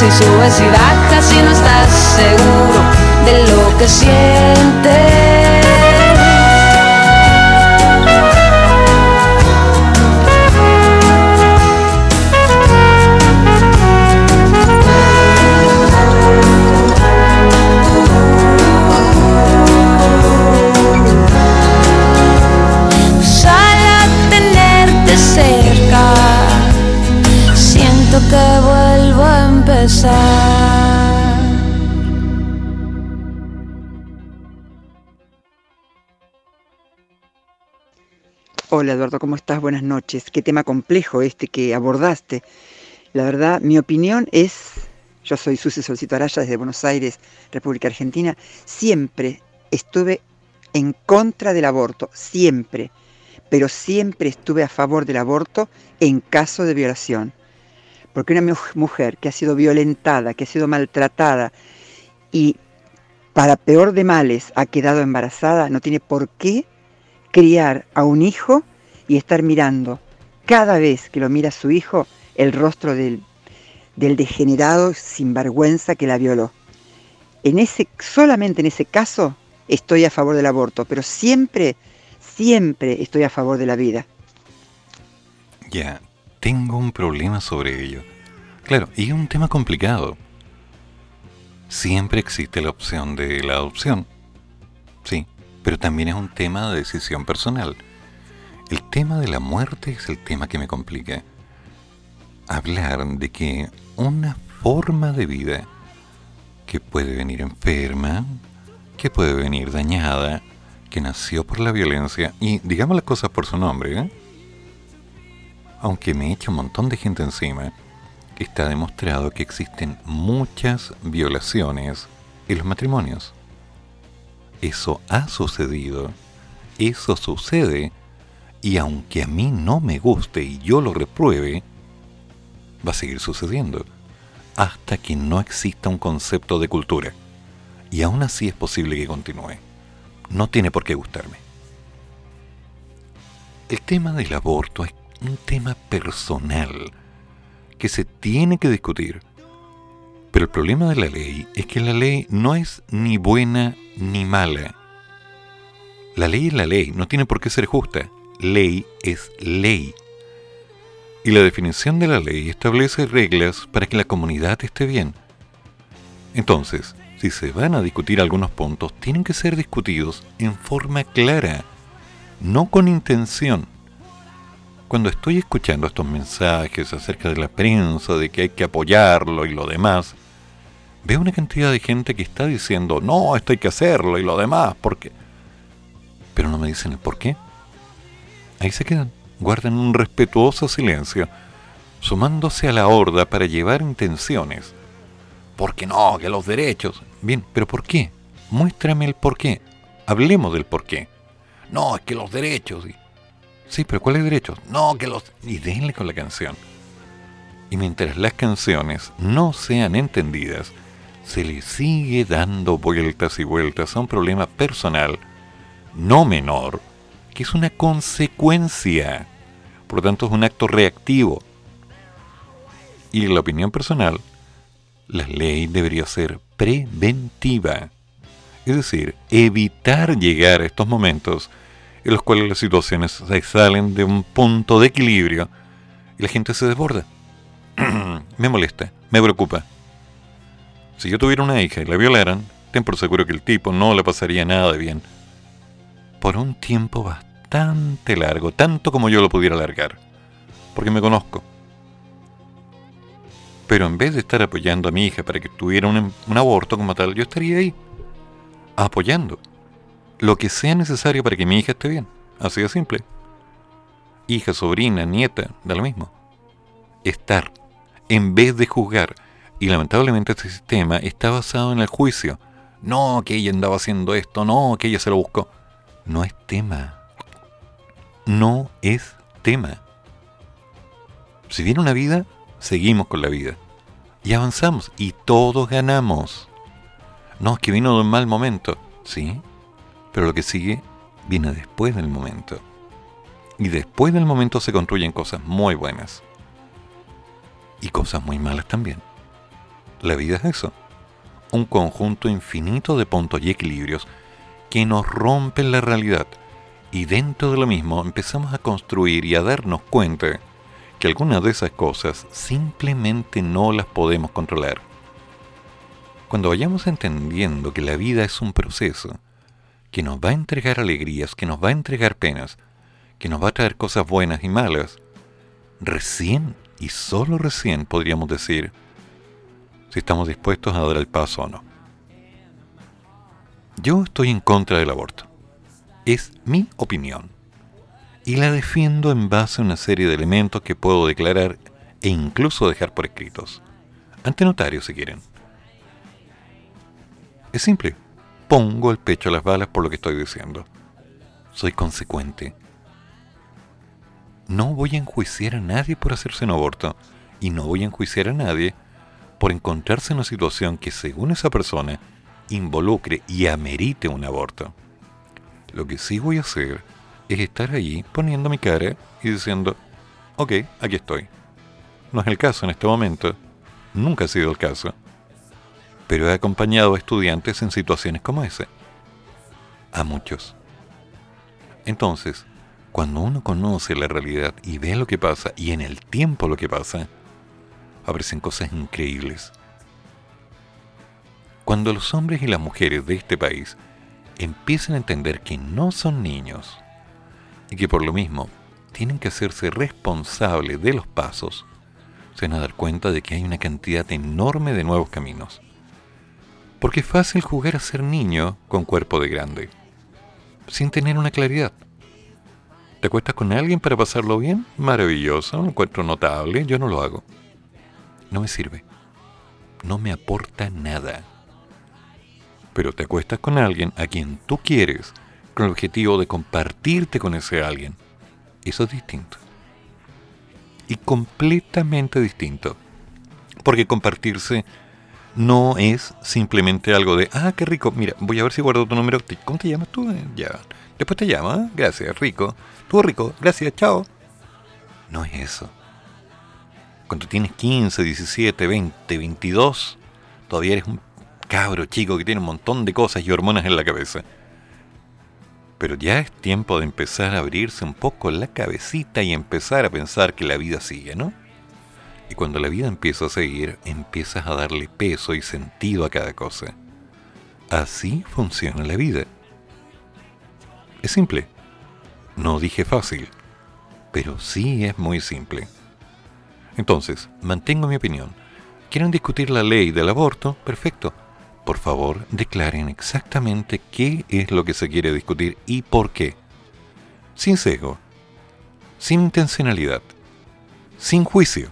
si vas, si subes y bajas y no estás seguro de lo que sientes. Hola Eduardo, ¿cómo estás? Buenas noches. Qué tema complejo este que abordaste. La verdad, mi opinión es, yo soy Susi Solcito Araya desde Buenos Aires, República Argentina, siempre estuve en contra del aborto, siempre, pero siempre estuve a favor del aborto en caso de violación. Porque una mu- mujer que ha sido violentada, que ha sido maltratada y para peor de males ha quedado embarazada, no tiene por qué criar a un hijo y estar mirando cada vez que lo mira su hijo el rostro del, del degenerado sinvergüenza que la violó. En ese, solamente en ese caso estoy a favor del aborto, pero siempre, siempre estoy a favor de la vida. Ya, tengo un problema sobre ello. Claro, y es un tema complicado. Siempre existe la opción de la adopción. Sí, pero también es un tema de decisión personal. El tema de la muerte es el tema que me complica. Hablar de que una forma de vida que puede venir enferma, que puede venir dañada, que nació por la violencia, y digamos las cosas por su nombre, ¿eh? aunque me echa un montón de gente encima, está demostrado que existen muchas violaciones en los matrimonios. Eso ha sucedido, eso sucede, y aunque a mí no me guste y yo lo repruebe, va a seguir sucediendo, hasta que no exista un concepto de cultura. Y aún así es posible que continúe. No tiene por qué gustarme. El tema del aborto es un tema personal que se tiene que discutir. Pero el problema de la ley es que la ley no es ni buena ni mala. La ley es la ley, no tiene por qué ser justa. Ley es ley. Y la definición de la ley establece reglas para que la comunidad esté bien. Entonces, si se van a discutir algunos puntos, tienen que ser discutidos en forma clara, no con intención cuando estoy escuchando estos mensajes acerca de la prensa, de que hay que apoyarlo y lo demás, veo una cantidad de gente que está diciendo, no, esto hay que hacerlo y lo demás, porque... Pero no me dicen el por qué. Ahí se quedan, guardan un respetuoso silencio, sumándose a la horda para llevar intenciones. Porque no, que los derechos. Bien, pero ¿por qué? Muéstrame el por qué. Hablemos del por qué. No, es que los derechos. Sí, pero ¿cuáles derechos? No, que los... Y denle con la canción. Y mientras las canciones no sean entendidas, se le sigue dando vueltas y vueltas a un problema personal, no menor, que es una consecuencia. Por lo tanto, es un acto reactivo. Y en la opinión personal, la ley debería ser preventiva. Es decir, evitar llegar a estos momentos en los cuales las situaciones se salen de un punto de equilibrio y la gente se desborda. [clears throat] me molesta, me preocupa. Si yo tuviera una hija y la violaran, ten por seguro que el tipo no le pasaría nada de bien. Por un tiempo bastante largo, tanto como yo lo pudiera alargar. Porque me conozco. Pero en vez de estar apoyando a mi hija para que tuviera un, un aborto como tal, yo estaría ahí, apoyando lo que sea necesario para que mi hija esté bien. Así de simple. Hija, sobrina, nieta, da lo mismo. Estar, en vez de juzgar. Y lamentablemente este sistema está basado en el juicio. No, que ella andaba haciendo esto, no, que ella se lo buscó. No es tema. No es tema. Si viene una vida, seguimos con la vida. Y avanzamos. Y todos ganamos. No, es que vino de un mal momento. Sí, pero lo que sigue viene después del momento. Y después del momento se construyen cosas muy buenas. Y cosas muy malas también. La vida es eso. Un conjunto infinito de puntos y equilibrios que nos rompen la realidad. Y dentro de lo mismo empezamos a construir y a darnos cuenta que algunas de esas cosas simplemente no las podemos controlar. Cuando vayamos entendiendo que la vida es un proceso, que nos va a entregar alegrías, que nos va a entregar penas, que nos va a traer cosas buenas y malas, recién y solo recién podríamos decir si estamos dispuestos a dar el paso o no. Yo estoy en contra del aborto. Es mi opinión. Y la defiendo en base a una serie de elementos que puedo declarar e incluso dejar por escritos. Ante notario si quieren. Es simple pongo el pecho a las balas por lo que estoy diciendo. Soy consecuente. No voy a enjuiciar a nadie por hacerse un aborto y no voy a enjuiciar a nadie por encontrarse en una situación que según esa persona involucre y amerite un aborto. Lo que sí voy a hacer es estar ahí poniendo mi cara y diciendo, ok, aquí estoy. No es el caso en este momento, nunca ha sido el caso, pero he acompañado a estudiantes en situaciones como esa. A muchos. Entonces, cuando uno conoce la realidad y ve lo que pasa y en el tiempo lo que pasa, aparecen cosas increíbles. Cuando los hombres y las mujeres de este país empiezan a entender que no son niños y que por lo mismo tienen que hacerse responsables de los pasos, se van a dar cuenta de que hay una cantidad enorme de nuevos caminos. Porque es fácil jugar a ser niño con cuerpo de grande, sin tener una claridad. ¿Te acuestas con alguien para pasarlo bien? Maravilloso, un encuentro notable, yo no lo hago. No me sirve. No me aporta nada. Pero te acuestas con alguien a quien tú quieres, con el objetivo de compartirte con ese alguien. Eso es distinto. Y completamente distinto. Porque compartirse no es simplemente algo de, ah, qué rico, mira, voy a ver si guardo tu número. ¿Cómo te llamas tú? Eh, Ya. Después te llama, ¿eh? gracias, rico. Tú rico, gracias, chao. No es eso. Cuando tienes 15, 17, 20, 22, todavía eres un cabro chico que tiene un montón de cosas y hormonas en la cabeza. Pero ya es tiempo de empezar a abrirse un poco la cabecita y empezar a pensar que la vida sigue, ¿no? Y cuando la vida empieza a seguir, empiezas a darle peso y sentido a cada cosa. Así funciona la vida. Es simple. No dije fácil, pero sí es muy simple. Entonces, mantengo mi opinión. ¿Quieren discutir la ley del aborto? Perfecto. Por favor, declaren exactamente qué es lo que se quiere discutir y por qué. Sin sesgo, sin intencionalidad, sin juicio,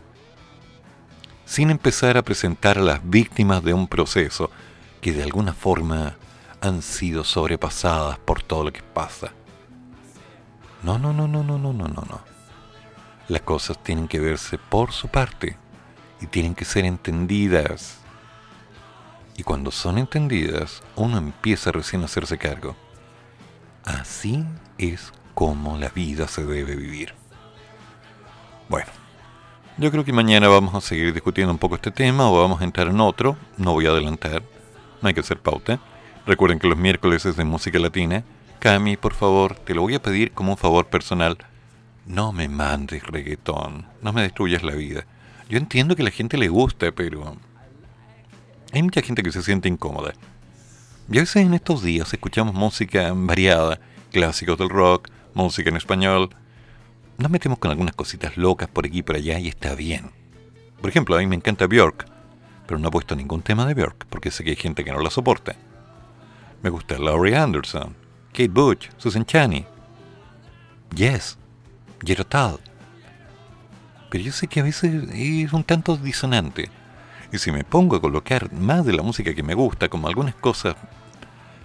sin empezar a presentar a las víctimas de un proceso que de alguna forma han sido sobrepasadas por todo lo que pasa. No, no, no, no, no, no, no, no, no. Las cosas tienen que verse por su parte y tienen que ser entendidas. Y cuando son entendidas, uno empieza recién a hacerse cargo. Así es como la vida se debe vivir. Bueno, yo creo que mañana vamos a seguir discutiendo un poco este tema o vamos a entrar en otro. No voy a adelantar, no hay que hacer pauta. Recuerden que los miércoles es de música latina. Cami, por favor, te lo voy a pedir como un favor personal. No me mandes reggaetón, no me destruyas la vida. Yo entiendo que a la gente le gusta, pero hay mucha gente que se siente incómoda. Y a veces en estos días escuchamos música variada, clásicos del rock, música en español. Nos metemos con algunas cositas locas por aquí y por allá y está bien. Por ejemplo, a mí me encanta Björk, pero no he puesto ningún tema de Björk porque sé que hay gente que no la soporta. Me gusta Laurie Anderson, Kate Bush, Susan Chani, Yes, Tull. Pero yo sé que a veces es un tanto disonante. Y si me pongo a colocar más de la música que me gusta, como algunas cosas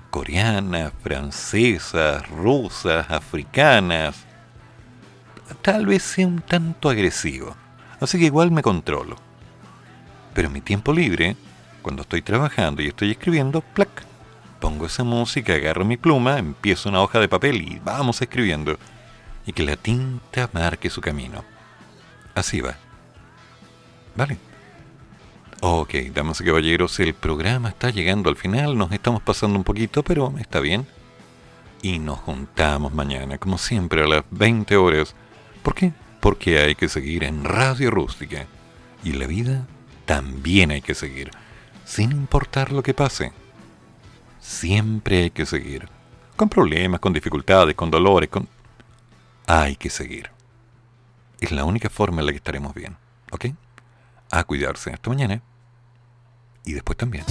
coreanas, francesas, rusas, africanas, tal vez sea un tanto agresivo. Así que igual me controlo. Pero en mi tiempo libre, cuando estoy trabajando y estoy escribiendo, plac, pongo esa música, agarro mi pluma, empiezo una hoja de papel y vamos escribiendo. Y que la tinta marque su camino. Así va. ¿Vale? Ok, damas y caballeros, el programa está llegando al final, nos estamos pasando un poquito, pero está bien. Y nos juntamos mañana, como siempre, a las 20 horas. ¿Por qué? Porque hay que seguir en Radio Rústica. Y la vida también hay que seguir, sin importar lo que pase. Siempre hay que seguir. Con problemas, con dificultades, con dolores, con... Hay que seguir. Es la única forma en la que estaremos bien. ¿Ok? A cuidarse. Hasta mañana y después también.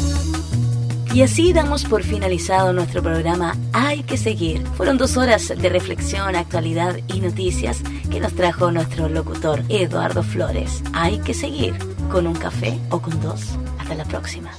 Y así damos por finalizado nuestro programa Hay que seguir. Fueron dos horas de reflexión, actualidad y noticias que nos trajo nuestro locutor Eduardo Flores. Hay que seguir con un café o con dos. Hasta la próxima.